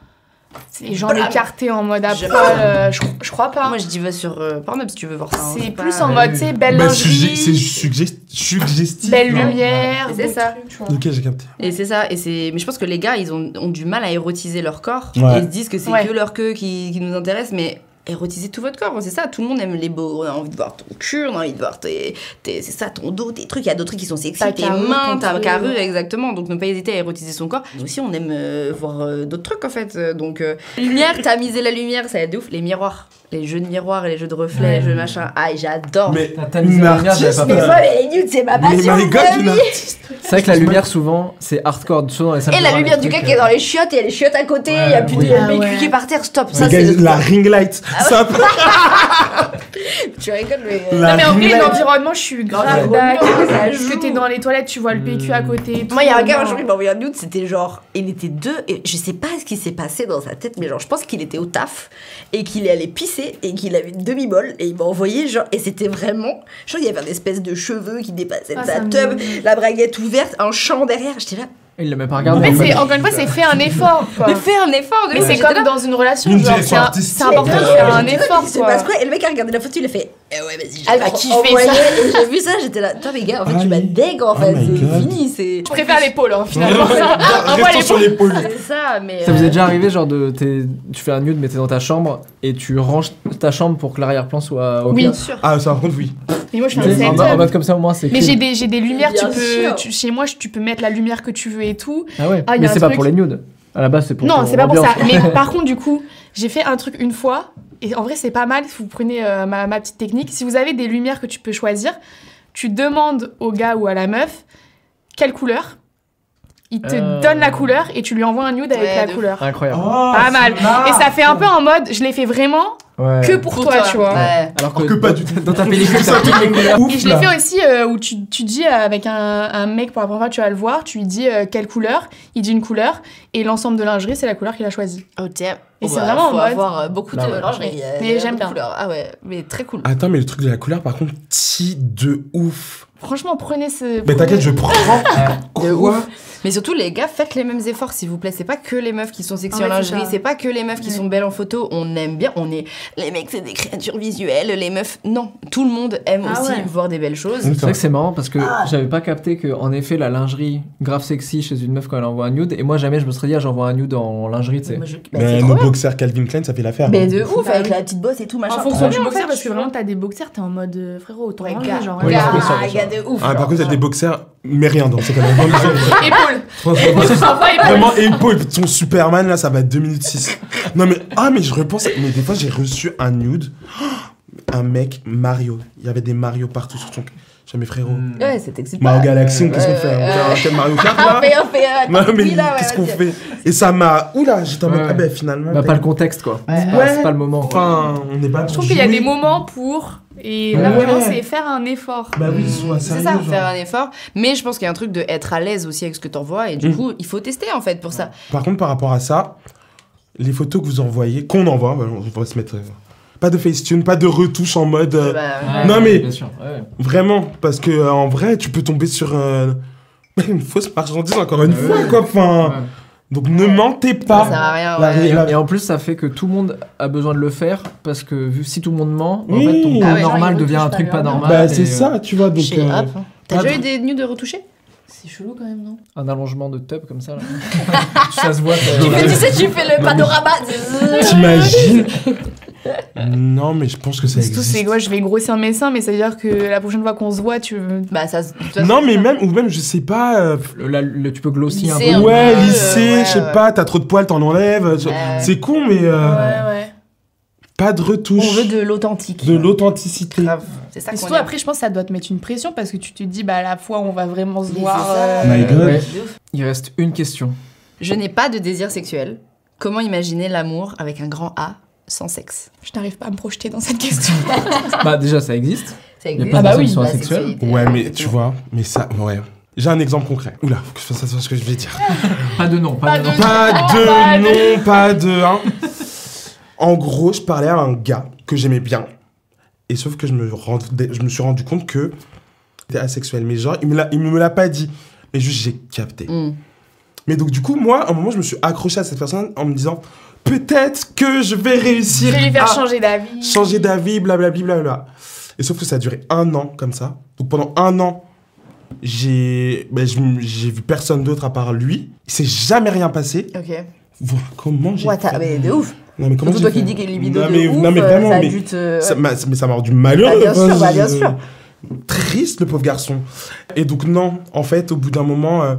C'est les gens Blam. écartés en mode poil. euh, je, je crois pas. Moi, je dis va sur euh, Pornhub si tu veux voir ça. hein, c'est pas- plus en mode, tu sais, belle Bah, lingerie, c'est sugge- suggestif. belle non lumière. C'est ça. truc, tu vois. Ok, j'ai capté. Et c'est ça, et c'est. Mais je pense que les gars, ils ont, ont du mal à érotiser leur corps. Ouais. Et ils se disent que c'est Ouais. que leur queue qui, qui nous intéresse, mais érotiser tout votre corps, c'est ça. Tout le monde aime les beaux. On a envie de voir ton cul, on a envie de voir tes. tes- c'est ça, ton dos, tes trucs. Il y a d'autres trucs qui sont sexy, Ta tes carrure, mains, ta carrure, exactement. Donc ne pas hésiter à érotiser son corps. Nous aussi, on aime euh, voir euh, d'autres trucs en fait. Euh, Donc, euh, lumière, tamiser la lumière, ça aide de ouf. Les miroirs. Les jeux de miroirs et les jeux de reflets, Ouais. les jeux de machin. Ah, j'adore. Mais T'as tamisé une la lumière, j'avais pas Mais moi, les nudes, c'est ma Mais passion. C'est vrai que la lumière, souvent, c'est hardcore. Souvent dans les Et la lumière du gars qui est dans les chiottes, il y a les chiottes à côté, il y a plus de oui. il y a le Ah qui est par terre, stop. Ça, c'est la ring light. C'est un peu- Tu rigoles, mais. euh, Non mais en vrai, l'environnement, je suis grave d'accord. ça que t'es dans les toilettes, tu vois le PQ à côté. Moi, il y a un gars, un jour, il m'a envoyé un nude, c'était genre. Il était deux, et je sais pas ce qui s'est passé dans sa tête, mais genre, je pense qu'il était au taf, et qu'il est allé pisser, et qu'il avait une demi-molle, et il m'a envoyé, genre, et c'était vraiment. Genre, il y avait une espèce de cheveux qui dépassaient de Ah, sa ça tub, la braguette ouverte, un champ derrière, j'étais là. Il l'a même pas En regardé. fait, en c'est, mode- encore une fois, c'est fait un effort, quoi. Mais fais un effort de Mais c'est comme dans une relation, Une genre, c'est, un- c'est important de faire un effort, ce qui se quoi. passe quoi Et le mec a regardé la photo, il a fait Eh ouais, vas-y, Elle va j'ai kiffer ça. J'ai vu ça, j'étais là. Toi, mais gars, en fait, tu m'as deg en Oh fait, c'est God. fini, c'est. Je préfère l'épaule, hein, finalement. Envoie Restons sur l'épaule. C'est ça, mais. Ça vous euh, est déjà arrivé, genre, de, t'es- tu fais un nude, mais t'es dans ta chambre et tu ranges ta chambre pour que l'arrière-plan soit au Oui. Bien sûr. Ah, ça, par contre, oui. Mais moi, je sais, En, mode comme ça, au moins, c'est Mais j'ai des, j'ai des lumières, tu peux, chez moi, tu peux mettre la lumière que tu veux et tout. Ah ouais. Ah, mais c'est pas pour les nudes. À la base, c'est pour Non, c'est pas pour ça. Mais par contre, du coup, j'ai fait un truc une fois. Et en vrai, c'est pas mal si vous prenez euh, ma, ma petite technique. Si vous avez des lumières que tu peux choisir, tu demandes au gars ou à la meuf quelle couleur. Il te Euh. donne la couleur et tu lui envoies un nude avec Ouais, la de couleur. Incroyable. Oh, Pas mal. Et ça fait un peu en mode, je l'ai fait vraiment Ouais. que pour, toi, tu vois. Ouais. Alors Alors que pas du tout. Dans ta pellicule, t'as toutes les couleurs. Et Ouf, je l'ai fait aussi euh, où tu, tu dis euh, avec un, un mec pour la première fois, tu vas le voir, tu lui dis euh, quelle couleur, il dit une couleur, et l'ensemble de lingerie, c'est la couleur qu'il a choisie. Oh, tiens. Et Oh, c'est bah, vraiment en faut mode- avoir beaucoup de Bah ouais. lingerie. Mais j'aime de bien. couleurs. Ah ouais, mais très cool. Attends, mais le truc de la couleur, par contre, ti de ouf. Franchement, prenez ce. Mais t'inquiète, je prends. De Quoi ouf. Mais surtout, les gars, faites les mêmes efforts, s'il vous plaît. C'est pas que les meufs qui sont sexy Ah en lingerie, ça. c'est pas que les meufs qui sont belles en photo. On aime bien, on est. Les mecs, c'est des créatures visuelles, les meufs. Non, tout le monde aime Ah aussi ouais. voir des belles choses. C'est vrai que c'est marrant parce que Ah. j'avais pas capté que en effet la lingerie grave sexy chez une meuf quand elle envoie un nude et moi jamais je me serais dit ah, j'envoie un nude en lingerie tu sais. Bah, c'est Mais nos boxers Calvin Klein, ça fait l'affaire. Mais hein. de ouf, Bah avec la petite bosse et tout, machin. En fonction du boxer, parce que vraiment, t'as des boxers, t'es en mode euh, frérot, autant Ouais, ranger, gars, genre. Gars, de ouf. Ah, par genre. contre, a des boxers, mais rien dans ces cas-là. Épaule Franchement, Enfin, épaule Vraiment, épaule, son Superman, là, ça va être 2 minutes 6. Non, mais, ah, mais je repense, mais des fois, j'ai reçu un nude, un mec Mario. Il y avait des Mario partout sur son. J'ai mes frérots. Mm. Ouais, c'est excité. Mario Galaxy, qu'est-ce qu'on fait ouais, On ouais. fait un Mario Kart, Ah, là là, qu'est-ce qu'on fait Et ça m'a. Oula, j'étais en mode, ah, ben finalement. Bah pas le contexte quoi. Ouais. C'est pas- C'est pas le moment. Enfin, on n'est pas. Je trouve qu'il y a des moments pour. Et là, Ouais. vraiment, c'est faire un effort. Bah oui, sois C'est ça, genre. faire un effort. Mais je pense qu'il y a un truc de être à l'aise aussi avec ce que t'envoies. Et du Mm. coup, il faut tester en fait pour ça. Par contre, par rapport à ça, les photos que vous envoyez, qu'on envoie, bah, on va se mettre. euh, Pas de Facetune, pas de retouche en mode. euh, Bah, Ouais, Non, ouais, mais- bien sûr. ouais. Vraiment, parce que euh, en vrai, tu peux tomber sur euh, une fausse marchandise encore une Ouais. fois, quoi. Enfin, Ouais. donc ne mentez ça pas. sert à rien. Ouais. la- Et en plus, ça fait que tout le monde a besoin de le faire parce que vu si tout le monde ment, Oui. en fait, ton Ah ouais, normal devient un truc pas normal. Bah, c'est euh, ça, tu vois. Donc, Chez. T'as déjà eu de- des nudes retouchés C'est chelou quand même, non Un allongement de tub comme ça. Là. ça se voit. ça- Tu fais, tu sais, tu fais le panorama. T'imagines Non, mais je pense que ça Surtout, c'est existe. ouais, je vais grossir mes seins, mais ça veut dire que la prochaine fois qu'on se voit, tu. Bah, ça. Non, mais même, ou même, je sais pas. euh, Le- la- le- tu peux glossy un peu. ouais, lycée, ouais, je sais ouais. pas, t'as trop de poils, t'en enlèves. Ouais. C'est con, mais euh, Ouais, ouais. Pas de retouche. On veut de l'authentique. de l'authenticité. C'est ça surtout, après, je pense que ça doit te mettre une pression parce que tu te dis, bah, à la fois, on va vraiment se Mais voir. euh, My God. Ouais. Il reste une question. Je n'ai pas de désir sexuel. Comment imaginer l'amour avec un grand A sans sexe? Je n'arrive pas à me projeter dans cette question. bah déjà, ça existe. Ça y a existe. pas de Ah bah oui, sexualité, Ouais, mais tu vois, mais ça, ouais. J'ai un exemple concret. Oula, faut que je fasse attention à ce que je vais dire. Pas de nom. Pas, Pas de de nom. nom. Pas de pas de- nom, pas de. hein. En gros, je parlais à un gars que j'aimais bien. Et sauf que je me, rendais- je me suis rendu compte que était asexuel. Mais genre, il il me l'a pas dit. Mais juste, j'ai capté. Mm. Mais donc, du coup, moi, à un moment, je me suis accroché à cette personne en me disant peut-être que je vais Je réussir vais lui faire à changer d'avis. changer d'avis, blablabla. Bla et sauf que ça a duré un an comme ça. Donc, pendant un an, j'ai ben, je j'ai vu personne d'autre à part lui. Il s'est jamais rien passé. Ok. Voilà comment j'ai Ouais, t'as- fait. mais de ouf. Non, mais comment Surtout toi qui dis qu'il est libido non, de mais, ouf, non, mais euh, vraiment, ça a mais dû te- ça m'a mais ça m'a rendu malheureux. Bah, bien sûr, Enfin, bah, bien sûr. Triste, le pauvre garçon. Et donc, non, en fait, au bout d'un moment, euh,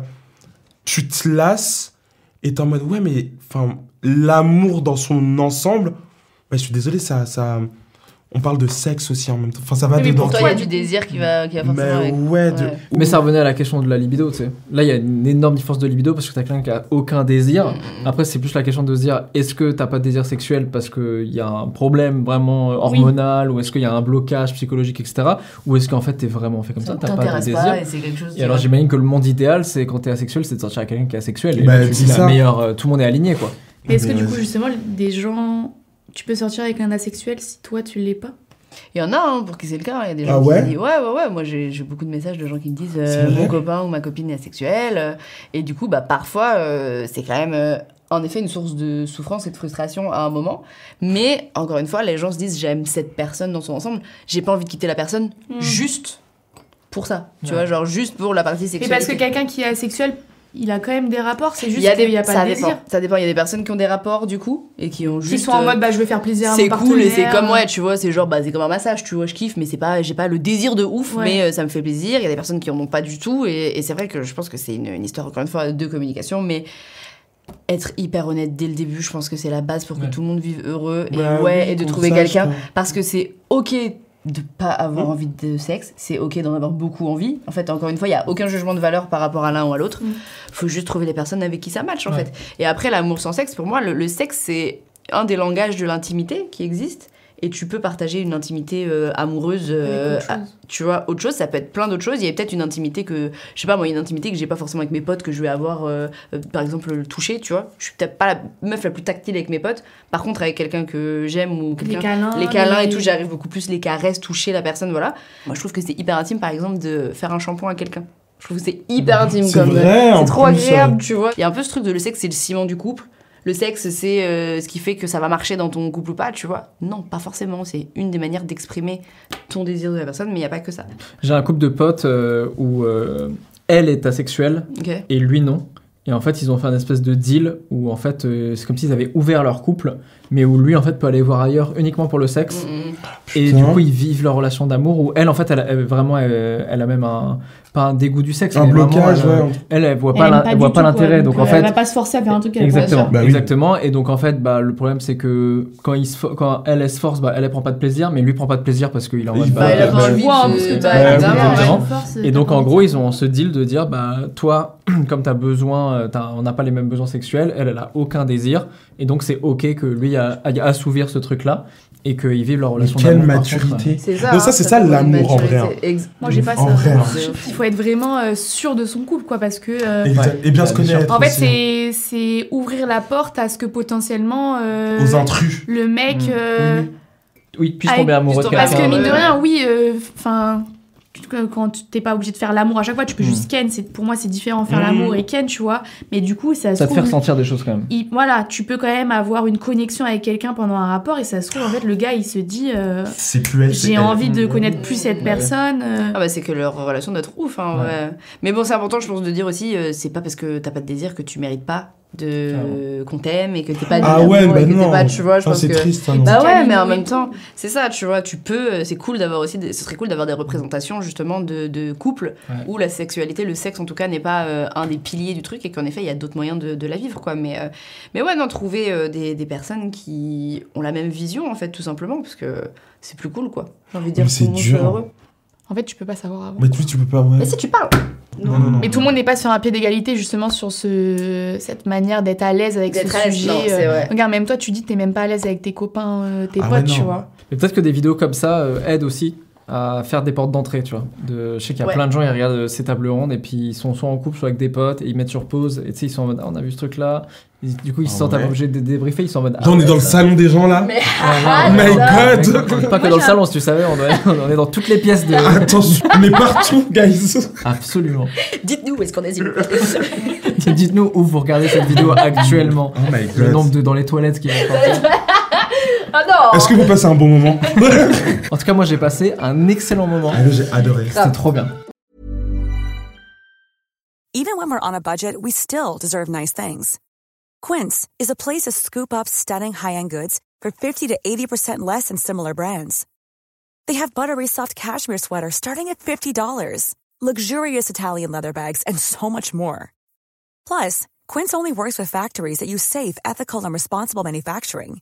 tu te lasses et t'es en mode, ouais, mais enfin, l'amour dans son ensemble, bah, je suis désolé, ça, ça, on parle de sexe aussi en même temps. Enfin, ça va mais dedans. pour Toi, il y a du désir qui va, qui va forcément Mais avec. ouais, de- Ouais. Mais ça revenait à la question de la libido, tu sais. Là, il y a une énorme différence de libido parce que t'as quelqu'un qui a aucun désir. Mm. Après, c'est plus la question de se dire est-ce que t'as pas de désir sexuel parce qu'il y a un problème vraiment hormonal ou est-ce qu'il y a un blocage psychologique, etc. Ou est-ce qu'en fait t'es vraiment fait comme ça, Ça t'as pas de désir pas et c'est quelque chose. Et alors j'imagine que le monde idéal, c'est quand t'es asexuel, c'est de sortir avec quelqu'un qui est asexuel. Et Bah, là, tu dis la ça. meilleure, euh, tout le monde est aligné quoi. Mais est-ce que du coup, justement, des gens. Tu peux sortir avec un asexuel si toi, tu l'es pas Il y en a hein, pour qui c'est le cas. Il y a des gens Ah ouais qui disent Ouais, ouais, ouais. Moi, j'ai beaucoup de messages de gens qui me disent euh, Mon copain ou ma copine est asexuelle. euh, Et du coup, bah, parfois, euh, c'est quand même. euh, en effet, une source de souffrance et de frustration à un moment. Mais, encore une fois, les gens se disent J'aime cette personne dans son ensemble. J'ai pas envie de quitter la personne juste pour ça. Tu Ouais. vois, genre juste pour la partie Mais sexuelle. parce que quelqu'un qui est asexuel, il a quand même des rapports, c'est juste il y a des, qu'il n'y a pas ça de dépend. désir. Ça dépend. Il y a des personnes qui ont des rapports, du coup, et qui ont Qui juste. sont en euh, mode, bah, je veux faire plaisir à mon c'est partenaire. cool et c'est comme ouais tu vois c'est genre bah c'est comme un massage tu vois je kiffe mais c'est pas j'ai pas le désir de ouf Ouais. mais euh, ça me fait plaisir il y a des personnes qui en ont pas du tout et, et c'est vrai que je pense que c'est une, une histoire encore une fois de communication mais être hyper honnête dès le début je pense que c'est la base pour que Ouais. tout le monde vive heureux et Bah ouais oui, et de trouver quelqu'un parce que c'est ok de pas avoir Mm. envie de sexe c'est ok d'en avoir beaucoup envie en fait encore une fois il y a aucun jugement de valeur par rapport à l'un ou à l'autre Mm. faut juste trouver les personnes avec qui ça match en Ouais. fait et après l'amour sans sexe pour moi le, le sexe c'est un des langages de l'intimité qui existe et tu peux partager une intimité euh, amoureuse. euh, à- tu vois, autre chose, ça peut être plein d'autres choses. Il y a peut-être une intimité que, je sais pas moi, une intimité que j'ai pas forcément avec mes potes, que je vais avoir, euh, euh, par exemple, le toucher, tu vois. Je suis peut-être pas la meuf la plus tactile avec mes potes. Par contre, avec quelqu'un que j'aime ou Les quelqu'un. câlins. Les câlins et les- tout, j'arrive beaucoup plus les caresses, toucher la personne, voilà. Moi, je trouve que c'est hyper intime, par exemple, de faire un shampoing à quelqu'un. Je trouve que c'est hyper intime C'est comme. vrai, en c'est trop plus, agréable, euh. tu vois. Il y a un peu ce truc de le sexe, c'est le ciment du couple. Le sexe, c'est euh, ce qui fait que ça va marcher dans ton couple ou pas, tu vois. Non, pas forcément. C'est une des manières d'exprimer ton désir de la personne, mais il n'y a pas que ça. J'ai un couple de potes euh, où euh, elle est asexuelle et lui non. Et en fait, ils ont fait un espèce de deal où en fait, euh, c'est comme s'ils avaient ouvert leur couple, mais où lui en fait peut aller voir ailleurs uniquement pour le sexe. Mm, mm. Et Putain. du coup, ils vivent leur relation d'amour où elle en fait, elle, a- elle- vraiment, elle, elle a même un pas un dégoût du sexe, Un mais vraiment, blocage, elle, ouais. Elle, elle voit Elle pas, pas voit pas l'intérêt. Donc, en euh, fait, elle va pas se forcer à faire un truc qu'elle pas Exactement. Bah oui. exactement. Et donc en fait, bah, le problème c'est que quand, il se fo- quand elle, elle se force, bah, elle, elle prend pas de plaisir, mais lui prend pas de plaisir parce qu'il est en va- bah, Bah, elle a pas Et donc pas en gros, ils ont ce deal de dire bah toi, comme t'as besoin, euh, on n'a pas les mêmes besoins sexuels, elle, elle a aucun désir, et donc c'est ok que lui a- aille assouvir ce truc-là et qu'ils vivent leur Mais relation quelle d'amour, contre, maturité. C'est ça. Non, ça, hein, c'est ça, une l'amour, en vrai. Ex- Moi, j'ai pas En ça. vrai, hein. Il faut être vraiment euh, sûr de son couple, quoi, parce que. euh. Et bien se connaître. En fait, aussi, hein. c'est c'est ouvrir la porte à ce que potentiellement euh, Aux intrus. le mec. Mm. euh, Oui, puis Avec- tomber amoureux Parce que mine de rien, oui, enfin. Quand tu t'es pas obligé de faire l'amour à chaque fois, tu peux Mm. juste ken. C'est pour moi c'est différent faire Mm. l'amour et ken, tu vois. Mais du coup, ça se Ça te fait ressentir des choses quand même. il- voilà, tu peux quand même avoir une connexion avec quelqu'un pendant un rapport et ça se trouve en fait le gars il se dit euh, C'est plus elle. c'est j'ai elle. envie de connaître plus cette Ouais. personne. euh, Ah bah c'est que leur relation doit être ouf, hein, Ouais. ouais. Mais bon, c'est important, je pense, de dire aussi, euh, c'est pas parce que t'as pas de désir que tu mérites pas de qu'on t'aime et que t'es pas Ah ouais, bah non. pas, tu vois, je Ah, pense c'est que... triste. hein. Bah ouais, mais en même temps, c'est ça, tu vois, tu peux, euh, c'est cool d'avoir aussi, des- ce serait cool d'avoir des représentations justement de, de couples Ouais. où la sexualité, le sexe en tout cas, n'est pas euh, un des piliers du truc et qu'en effet, il y a d'autres moyens de, de la vivre, quoi. Mais, euh, mais ouais, non, trouver euh, des, des personnes qui ont la même vision, en fait, tout simplement, parce que c'est plus cool, quoi. J'ai envie de dire c'est tout le monde dur. heureux. En fait, tu peux pas savoir avant. Mais tu, tu peux pas, ouais. Mais si tu parles Non, non, non. Mais tout le monde n'est pas sur un pied d'égalité justement sur ce, cette manière d'être à l'aise avec ce sujet. euh, vrai. Regarde, même toi, tu dis que t'es même pas à l'aise avec tes copains, euh, tes Ah potes, ouais, tu vois. Mais peut-être que des vidéos comme ça euh, aident aussi à faire des portes d'entrée, tu vois. De, je sais qu'il y a Ouais. plein de gens, ils regardent euh, ces tables rondes et puis ils sont soit en couple, soit avec des potes et ils mettent sur pause. Et tu sais, ils sont en mode, ah, on a vu ce truc-là. Ils- Du coup, ils se Ah sentent ouais. obligés de débriefer. Ils sont en mode, Là, on est dans le salon des gens là. Mais Ah, Oh my god! Pas que dans le salon, si tu savais, on, doit- on est dans toutes les pièces de. Attention, on est partout, guys. Absolument. dites-nous où est-ce qu'on est. Dites-nous où vous regardez cette vidéo actuellement. Oh my Le god. nombre de dans les toilettes qui vont. Ah non Est-ce que vous passez un bon moment En tout cas, moi, j'ai passé un excellent moment. Ah, J'ai adoré. C'était trop bien. Even when we're on a budget, we still deserve nice things. Quince is a place to scoop up stunning high-end goods for 50 to 80% less than similar brands. They have buttery soft cashmere sweaters starting at $50, luxurious Italian leather bags, and so much more. Plus, Quince only works with factories that use safe, ethical, and responsible manufacturing.